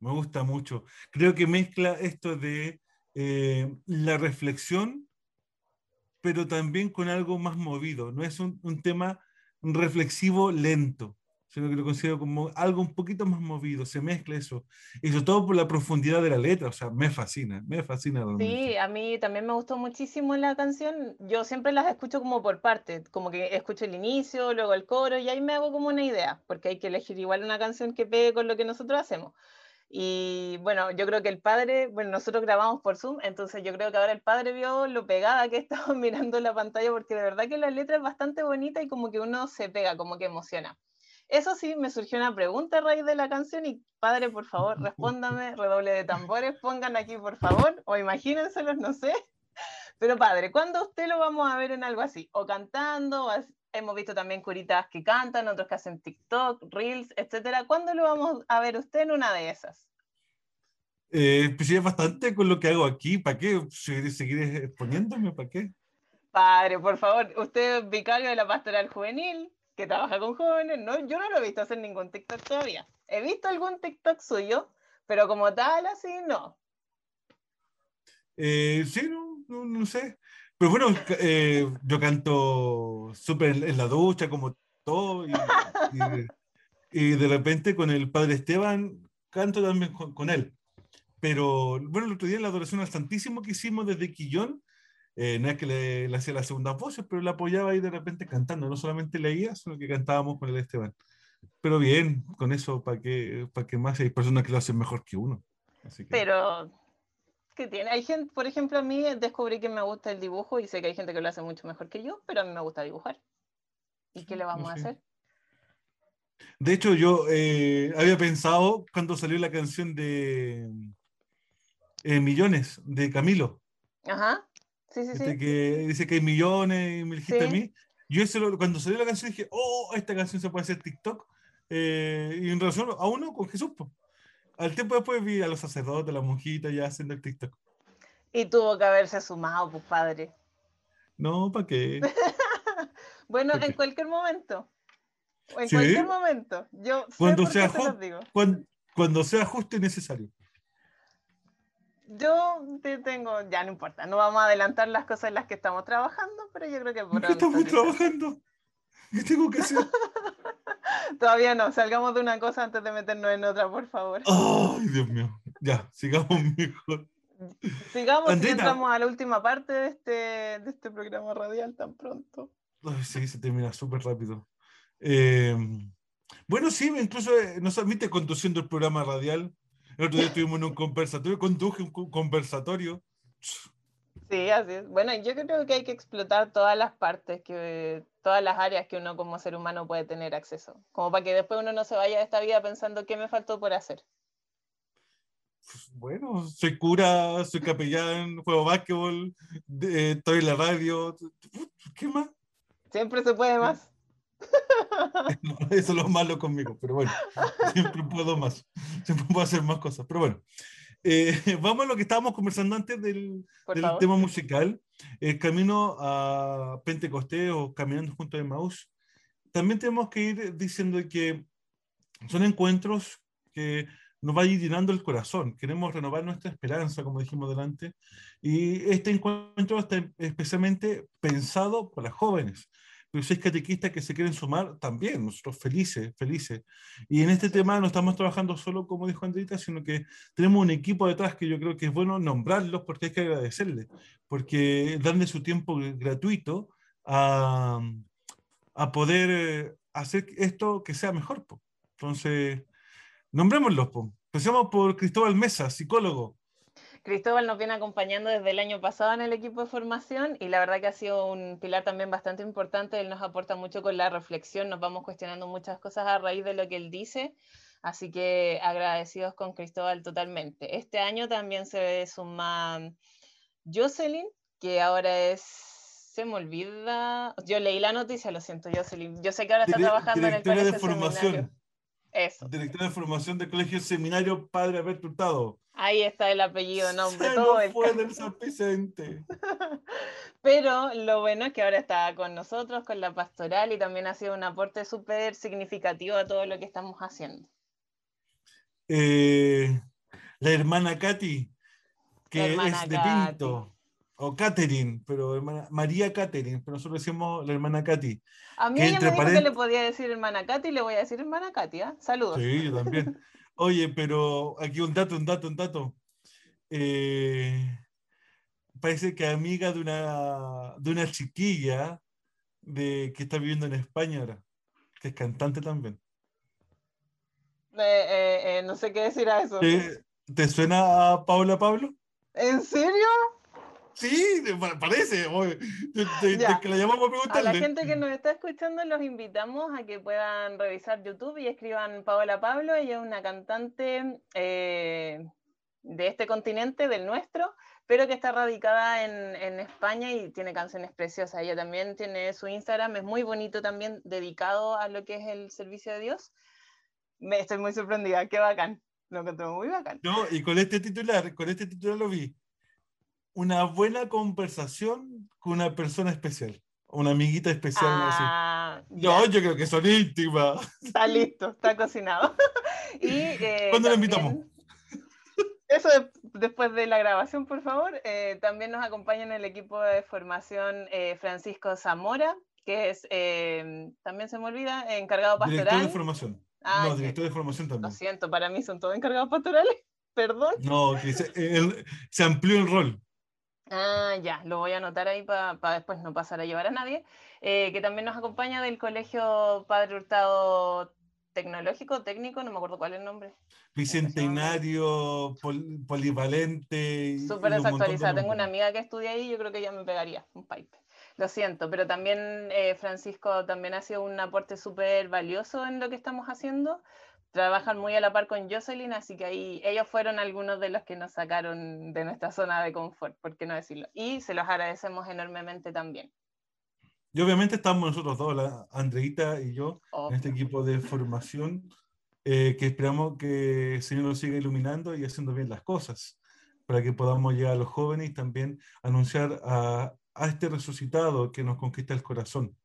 [SPEAKER 1] me gusta mucho. Creo que mezcla esto de eh, la reflexión, pero también con algo más movido. No es un, un tema reflexivo lento, sino que lo considero como algo un poquito más movido, se mezcla eso, y sobre todo por la profundidad de la letra, o sea, me fascina, me fascina.
[SPEAKER 2] Sí, a mí también me gustó muchísimo la canción, yo siempre las escucho como por parte, como que escucho el inicio, luego el coro, y ahí me hago como una idea, porque hay que elegir igual una canción que pegue con lo que nosotros hacemos. Y bueno, yo creo que el padre, bueno, nosotros grabamos por Zoom, entonces yo creo que ahora el padre vio lo pegada que estaba mirando la pantalla, porque de verdad que la letra es bastante bonita y como que uno se pega, como que emociona. Eso sí, me surgió una pregunta a raíz de la canción y padre, por favor, respóndame, redoble de tambores, pongan aquí, por favor, o imagínenselos, no sé. Pero padre, ¿cuándo usted lo vamos a ver en algo así? O cantando, hemos visto también curitas que cantan, otros que hacen TikTok, Reels, etcétera. ¿Cuándo lo vamos a ver usted en una de esas?
[SPEAKER 1] Eh, pues bastante con lo que hago aquí. ¿Para qué? ¿Seguir, seguir exponiéndome? ¿Para qué?
[SPEAKER 2] Padre, por favor, usted es vicario de la pastoral juvenil, que trabaja con jóvenes, no, yo no lo he visto hacer ningún TikTok todavía. He visto algún TikTok suyo, pero como tal, así no.
[SPEAKER 1] Eh, sí, no, no, sé. Pero bueno, eh, yo canto súper en, la ducha, como todo, y, de repente con el padre Esteban canto también con, él. Pero bueno, el otro día en la adoración al Santísimo que hicimos desde Quillón, eh, no es que le, hacía las segundas voces, pero la apoyaba ahí de repente cantando. No solamente leía, sino que cantábamos con el Esteban. Pero bien, con eso, ¿para qué, para qué más? Hay personas que lo hacen mejor que uno.
[SPEAKER 2] Pero, ¿qué tiene? Hay gente, por ejemplo, a mí descubrí que me gusta el dibujo y sé que hay gente que lo hace mucho mejor que yo, pero a mí me gusta dibujar. ¿Y qué le vamos a hacer?
[SPEAKER 1] De hecho, yo eh, había pensado cuando salió la canción de eh, Millones de Camilo.
[SPEAKER 2] Ajá.
[SPEAKER 1] Este que dice que hay millones y me dijiste a mí. Yo cuando salió la canción dije, oh, esta canción se puede hacer TikTok. Eh, y en relación a uno con Jesús. Al tiempo después vi a los sacerdotes, a la monjita ya haciendo el TikTok.
[SPEAKER 2] Y tuvo que haberse sumado, pues padre.
[SPEAKER 1] No, ¿para qué?
[SPEAKER 2] bueno, en cualquier momento. En cualquier momento. Yo
[SPEAKER 1] cuando sea, cuando, cuando sea justo y necesario
[SPEAKER 2] yo te tengo, ya no importa, no vamos a adelantar las cosas en las que estamos trabajando, pero yo creo que
[SPEAKER 1] por ¿Qué estamos trabajando? ¿Qué tengo que hacer?
[SPEAKER 2] Todavía no, salgamos de una cosa antes de meternos en otra, por favor.
[SPEAKER 1] Ay, Dios mío. Ya, sigamos mejor.
[SPEAKER 2] Sigamos y entramos a la última parte de este, de este programa radial tan pronto.
[SPEAKER 1] Ay, sí, se termina súper rápido. Eh, bueno, sí, incluso eh, nos admite conduciendo el programa radial el otro día estuvimos en un conversatorio, conduje un conversatorio.
[SPEAKER 2] Sí, así es. Bueno, yo creo que hay que explotar todas las partes, que, todas las áreas que uno como ser humano puede tener acceso, como para que después uno no se vaya de esta vida pensando qué me faltó por hacer.
[SPEAKER 1] Bueno, soy cura, soy capellán, juego básquetbol, estoy en la radio. ¿Qué más?
[SPEAKER 2] Siempre se puede más.
[SPEAKER 1] Eso es lo malo conmigo, pero bueno, siempre puedo más, siempre puedo hacer más cosas, pero bueno. Eh, vamos a lo que estábamos conversando antes del, del tema musical, el camino a Pentecostés o caminando junto a Emmaus. También tenemos que ir diciendo que son encuentros que nos va a ir llenando el corazón. Queremos renovar nuestra esperanza, como dijimos delante, y este encuentro está especialmente pensado para jóvenes pero si hay catequistas que se quieren sumar, también, nosotros felices, felices. Y en este tema no estamos trabajando solo, como dijo Andrita, sino que tenemos un equipo detrás que yo creo que es bueno nombrarlos porque hay que agradecerles, porque dan de su tiempo gratuito a, a poder eh, hacer esto que sea mejor. Entonces, nombrémoslos. Empecemos por Cristóbal Mesa, psicólogo.
[SPEAKER 2] Cristóbal nos viene acompañando desde el año pasado en el equipo de formación y la verdad que ha sido un pilar también bastante importante. Él nos aporta mucho con la reflexión, nos vamos cuestionando muchas cosas a raíz de lo que él dice. Así que agradecidos con Cristóbal totalmente. Este año también se suma Jocelyn, que ahora es se me olvida. Yo leí la noticia, lo siento, Jocelyn. Yo sé que ahora está trabajando en el colegio de formación.
[SPEAKER 1] Eso. Directora de formación del colegio seminario Padre Alberto Hurtado.
[SPEAKER 2] Ahí está el apellido, nombre,
[SPEAKER 1] todo. No fue del San Vicente.
[SPEAKER 2] Pero lo bueno es que ahora está con nosotros, con la pastoral, y también ha sido un aporte súper significativo a todo lo que estamos haciendo.
[SPEAKER 1] Eh, la hermana Katy, que
[SPEAKER 2] Hermana
[SPEAKER 1] es de
[SPEAKER 2] Katy.
[SPEAKER 1] Pinto. O Catherine, pero hermana, María Catherine, pero nosotros decimos la hermana Katy.
[SPEAKER 2] A mí ella me dijo que le podía decir hermana Katy y le voy a decir hermana Katy, ¿ah? Saludos.
[SPEAKER 1] Sí, yo también. Oye, pero aquí un dato, un dato, un dato. Eh, parece que amiga de una, de una chiquilla de, que está viviendo en España ahora, que es cantante también.
[SPEAKER 2] Eh, eh, eh, no sé qué decir a eso.
[SPEAKER 1] ¿Te, te suena a Paula Pablo?
[SPEAKER 2] ¿En serio?
[SPEAKER 1] Sí, parece. te- que la llamamos a
[SPEAKER 2] A la
[SPEAKER 1] preguntarle.
[SPEAKER 2] gente que nos está escuchando los invitamos a que puedan revisar YouTube y escriban Paola Pablo. Ella es una cantante eh, de este continente, del nuestro, pero que está radicada en, en España y tiene canciones preciosas. Ella también tiene su Instagram, es muy bonito también, dedicado a lo que es el servicio de Dios. Me estoy muy sorprendida, qué bacán. Lo encontré muy bacán.
[SPEAKER 1] No, y con este titular, con este titular lo vi. Una buena conversación con una persona especial. Una amiguita especial. así.
[SPEAKER 2] Ah,
[SPEAKER 1] No,
[SPEAKER 2] ya.
[SPEAKER 1] yo creo que son íntimas.
[SPEAKER 2] Está listo, está cocinado. y, eh,
[SPEAKER 1] ¿Cuándo lo
[SPEAKER 2] también-
[SPEAKER 1] invitamos?
[SPEAKER 2] Eso de- después de la grabación, por favor. Eh, también nos acompaña en el equipo de formación eh, Francisco Zamora, que es, eh, también se me olvida, encargado
[SPEAKER 1] Director
[SPEAKER 2] pastoral.
[SPEAKER 1] de formación.
[SPEAKER 2] Ah,
[SPEAKER 1] no, director de formación
[SPEAKER 2] Lo
[SPEAKER 1] también.
[SPEAKER 2] siento, para mí son todos encargados pastorales. Perdón.
[SPEAKER 1] No, que se, el- se amplió el rol.
[SPEAKER 2] Ah, ya, lo voy a anotar ahí para después no pasar a llevar a nadie. Eh, que también nos acompaña del Colegio Padre Hurtado Tecnológico, Técnico, no me acuerdo cuál es el nombre.
[SPEAKER 1] Bicentenario, pol- polivalente.
[SPEAKER 2] Súper desactualizada. Tengo una amiga que estudia ahí, yo creo que ella me pegaría un pipe. Lo siento, pero también eh, Francisco también ha sido un aporte súper valioso en lo que estamos haciendo. Trabajan muy a la par con Jocelyn, así que ahí ellos fueron algunos de los que nos sacaron de nuestra zona de confort, por qué no decirlo. Y se los agradecemos enormemente también.
[SPEAKER 1] Y obviamente estamos nosotros dos, la Andreita y yo, en este equipo de formación, eh, que esperamos que el Señor nos siga iluminando y haciendo bien las cosas, para que podamos llegar a los jóvenes y también anunciar a, a este resucitado que nos conquista el corazón.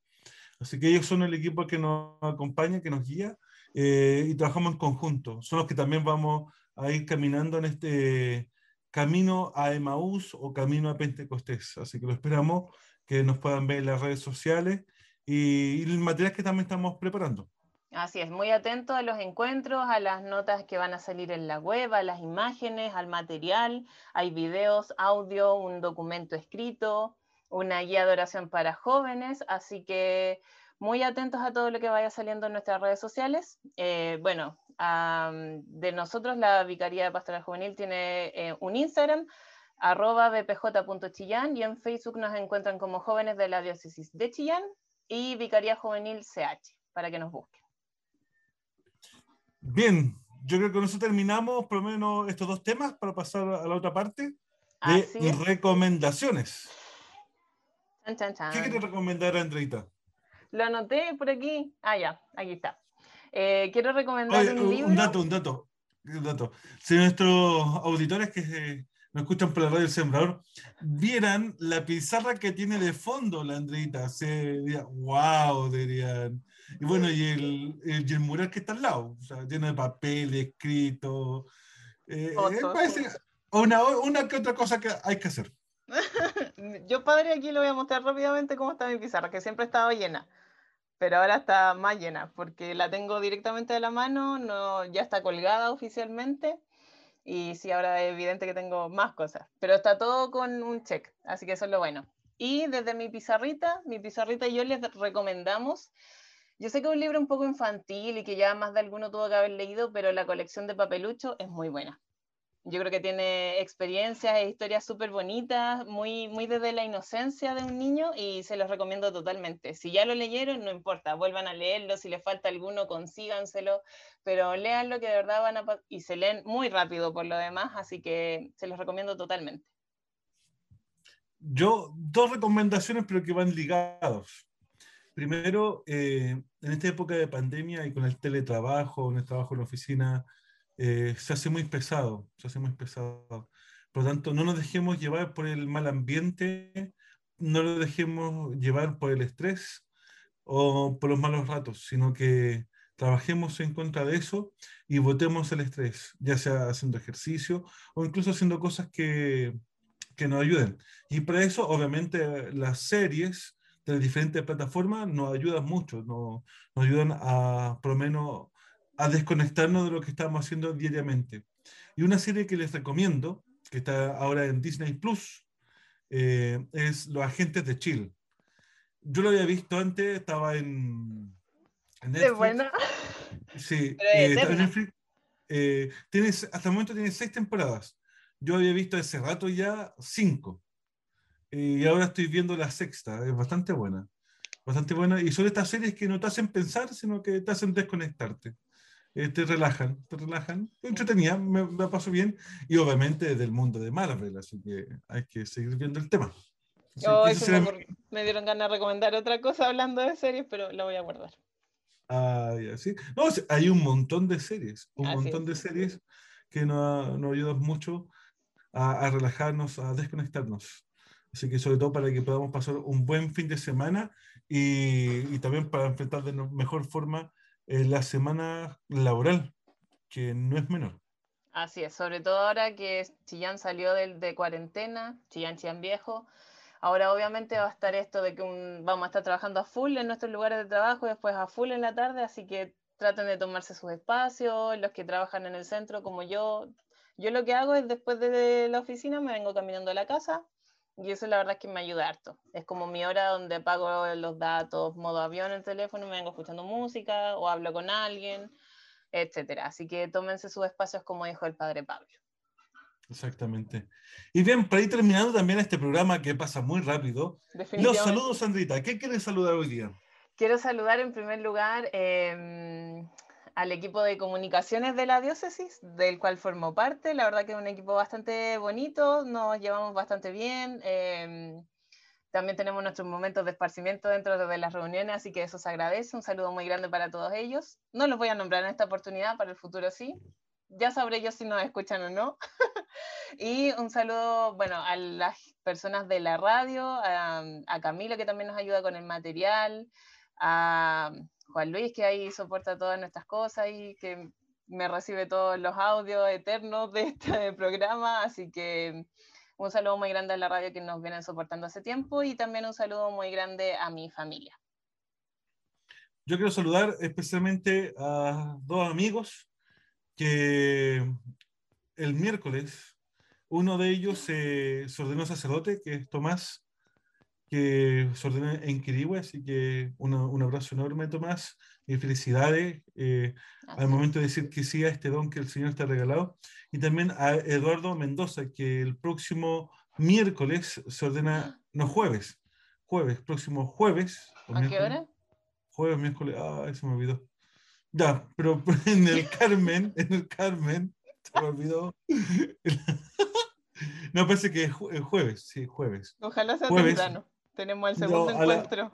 [SPEAKER 1] Así que ellos son el equipo que nos acompaña, que nos guía, eh, y trabajamos en conjunto. Son los que también vamos a ir caminando en este camino a Emaús o camino a Pentecostés. Así que lo esperamos que nos puedan ver en las redes sociales y, y el material que también estamos preparando.
[SPEAKER 2] Así es, muy atento a los encuentros, a las notas que van a salir en la web, a las imágenes, al material. Hay videos, audio, un documento escrito, una guía de oración para jóvenes, así que muy atentos a todo lo que vaya saliendo en nuestras redes sociales. Eh, bueno, am, de nosotros la Vicaría de Pastoral Juvenil tiene eh, un Instagram, arroba bpj.chillán, y en Facebook nos encuentran como jóvenes de la diócesis de Chillán y Vicaría Juvenil CH, para que nos busquen.
[SPEAKER 1] Bien, yo creo que con eso terminamos por lo menos estos dos temas para pasar a la otra parte de recomendaciones.
[SPEAKER 2] Chan, chan, chan.
[SPEAKER 1] ¿Qué quiere recomendar, Andreita?
[SPEAKER 2] Lo anoté por aquí. Ah, ya, aquí está. Eh, quiero recomendar
[SPEAKER 1] Oye,
[SPEAKER 2] un libro.
[SPEAKER 1] un dato, un dato, un dato. Si nuestros auditores que eh, nos escuchan por la radio El Sembrador vieran la pizarra que tiene de fondo la Andreita, se dirían, wow, dirían. Y bueno, y el, el, y el mural que está al lado, o sea, lleno de papel, escrito. Eh,
[SPEAKER 2] Fotos,
[SPEAKER 1] eh, una, una que otra cosa que hay que hacer.
[SPEAKER 2] Yo, padre, aquí le voy a mostrar rápidamente cómo está mi pizarra, que siempre ha estado llena, pero ahora está más llena, porque la tengo directamente de la mano, no, ya está colgada oficialmente, y sí, ahora es evidente que tengo más cosas, pero está todo con un check, así que eso es lo bueno. Y desde mi pizarrita, mi pizarrita y yo les recomendamos, yo sé que es un libro un poco infantil y que ya más de alguno tuvo que haber leído, pero la colección de papelucho es muy buena. Yo creo que tiene experiencias e historias súper bonitas, muy, muy desde la inocencia de un niño y se los recomiendo totalmente. Si ya lo leyeron, no importa, vuelvan a leerlo, si les falta alguno, consíganselo, pero léanlo que de verdad van a... y se leen muy rápido por lo demás, así que se los recomiendo totalmente.
[SPEAKER 1] Yo, dos recomendaciones, pero que van ligados. Primero, eh, en esta época de pandemia y con el teletrabajo, en el trabajo en la oficina, eh, se hace muy pesado, se hace muy pesado. Por lo tanto, no nos dejemos llevar por el mal ambiente, no nos dejemos llevar por el estrés o por los malos ratos, sino que Trabajemos en contra de eso y votemos el estrés, ya sea haciendo ejercicio o incluso haciendo cosas que, que nos ayuden. Y para eso, obviamente, las series de las diferentes plataformas nos ayudan mucho, nos, nos ayudan a, por lo menos, a desconectarnos de lo que estamos haciendo diariamente. Y una serie que les recomiendo, que está ahora en Disney Plus, eh, es Los Agentes de Chill. Yo lo había visto antes, estaba en, en Netflix.
[SPEAKER 2] Buena.
[SPEAKER 1] Sí, eh, en. Netflix. Eh, tiene, hasta el momento tiene seis temporadas. Yo había visto hace rato ya cinco. Y ahora estoy viendo la sexta. Es bastante buena. Bastante buena. Y son estas series que no te hacen pensar, sino que te hacen desconectarte. Eh, te relajan, te relajan. Entretenida, me, me paso bien. Y obviamente del mundo de Marvel, así que hay que seguir viendo el tema. Así
[SPEAKER 2] Oh, eso me. Me dieron ganas de recomendar otra cosa hablando de series, pero la voy a guardar.
[SPEAKER 1] Ah, ya, sí. No, hay un montón de series, un
[SPEAKER 2] Así
[SPEAKER 1] montón de
[SPEAKER 2] es.
[SPEAKER 1] series que nos, nos ayudan mucho a, a relajarnos, a desconectarnos. Así que sobre todo para que podamos pasar un buen fin de semana y, y también para enfrentar de no- mejor forma eh, la semana laboral, que no es menor.
[SPEAKER 2] Así es, sobre todo ahora que Chillán salió del- de, cuarentena, Chillán, Chillán viejo. Ahora obviamente va a estar esto de que vamos a estar trabajando a full en nuestros lugares de trabajo después a full en la tarde, así que traten de tomarse sus espacios, los que trabajan en el centro como yo. Yo lo que hago es después de la oficina me vengo caminando a la casa y eso la verdad es que me ayuda harto. Es como mi hora donde apago los datos, modo avión en el teléfono, me vengo escuchando música o hablo con alguien, etcétera. Así que tómense sus espacios como dijo el padre Pablo.
[SPEAKER 1] Exactamente. Y bien, para ir terminando también este programa que pasa muy rápido, los saludos, Sandrita. ¿Qué quieres saludar hoy día?
[SPEAKER 2] Quiero saludar en primer lugar eh, al equipo de comunicaciones de la diócesis, del cual formo parte. La verdad que es un equipo bastante bonito, nos llevamos bastante bien. eh, también tenemos nuestros momentos de esparcimiento dentro de las reuniones, así que eso se agradece. Un saludo muy grande para todos ellos. No los voy a nombrar en esta oportunidad, para el futuro sí. Ya sabré yo si nos escuchan o no. y un saludo, bueno, a las personas de la radio, a, a Camilo que también nos ayuda con el material, a Juan Luis que ahí soporta todas nuestras cosas y que me recibe todos los audios eternos de este programa, así que un saludo muy grande a la radio que nos vienen soportando hace tiempo y también un saludo muy grande a mi familia.
[SPEAKER 1] Yo quiero saludar especialmente a dos amigos que el miércoles uno de ellos se, ordenó sacerdote, que es Tomás, que se ordenó en Quirihue, así que una- un abrazo enorme, Tomás, y felicidades eh, al momento de decir que sí a este don que el Señor te ha regalado. Y también a Eduardo Mendoza, que el próximo miércoles se ordena, no jueves, jueves, próximo jueves.
[SPEAKER 2] ¿A qué hora?
[SPEAKER 1] Jueves, miércoles, ay, se me olvidó. Ya, pero en el Carmen, en el Carmen, se me olvidó. No, parece que es jue- es jueves, sí, jueves.
[SPEAKER 2] Ojalá sea
[SPEAKER 1] Jueves.
[SPEAKER 2] temprano. Tenemos el
[SPEAKER 1] No,
[SPEAKER 2] segundo
[SPEAKER 1] a la-
[SPEAKER 2] encuentro.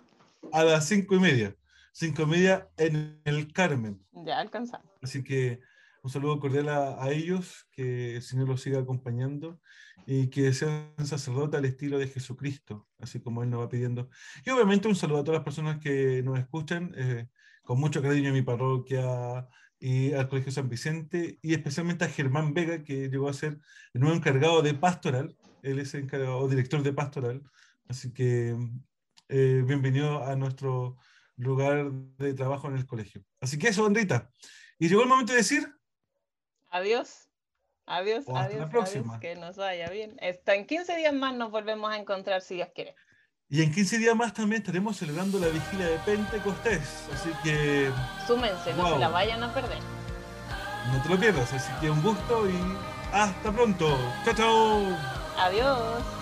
[SPEAKER 1] A las cinco y media. Cinco y media en el Carmen.
[SPEAKER 2] Ya alcanzamos.
[SPEAKER 1] Así que un saludo cordial a, a ellos, que el Señor los siga acompañando y que sean sacerdotes al estilo de Jesucristo, así como Él nos va pidiendo. Y obviamente un saludo a todas las personas que nos escuchan, eh, con mucho cariño a mi parroquia y al Colegio San Vicente, y especialmente a Germán Vega, que llegó a ser el nuevo encargado de pastoral, él es encargado, o director de pastoral, así que eh, bienvenido a nuestro lugar de trabajo en el colegio. Así que eso, Andrita. Y llegó el momento de decir,
[SPEAKER 2] Adiós. Adiós,
[SPEAKER 1] O hasta la
[SPEAKER 2] adiós,
[SPEAKER 1] próxima.
[SPEAKER 2] adiós. Que nos vaya bien. Hasta en 15 días más nos volvemos a encontrar si Dios quiere.
[SPEAKER 1] y en 15 días más también estaremos celebrando la vigilia de Pentecostés. Así que
[SPEAKER 2] Súmense, no se la vayan a perder.
[SPEAKER 1] no te lo pierdas. Así que un gusto y hasta pronto. Chao, chao.
[SPEAKER 2] Adiós.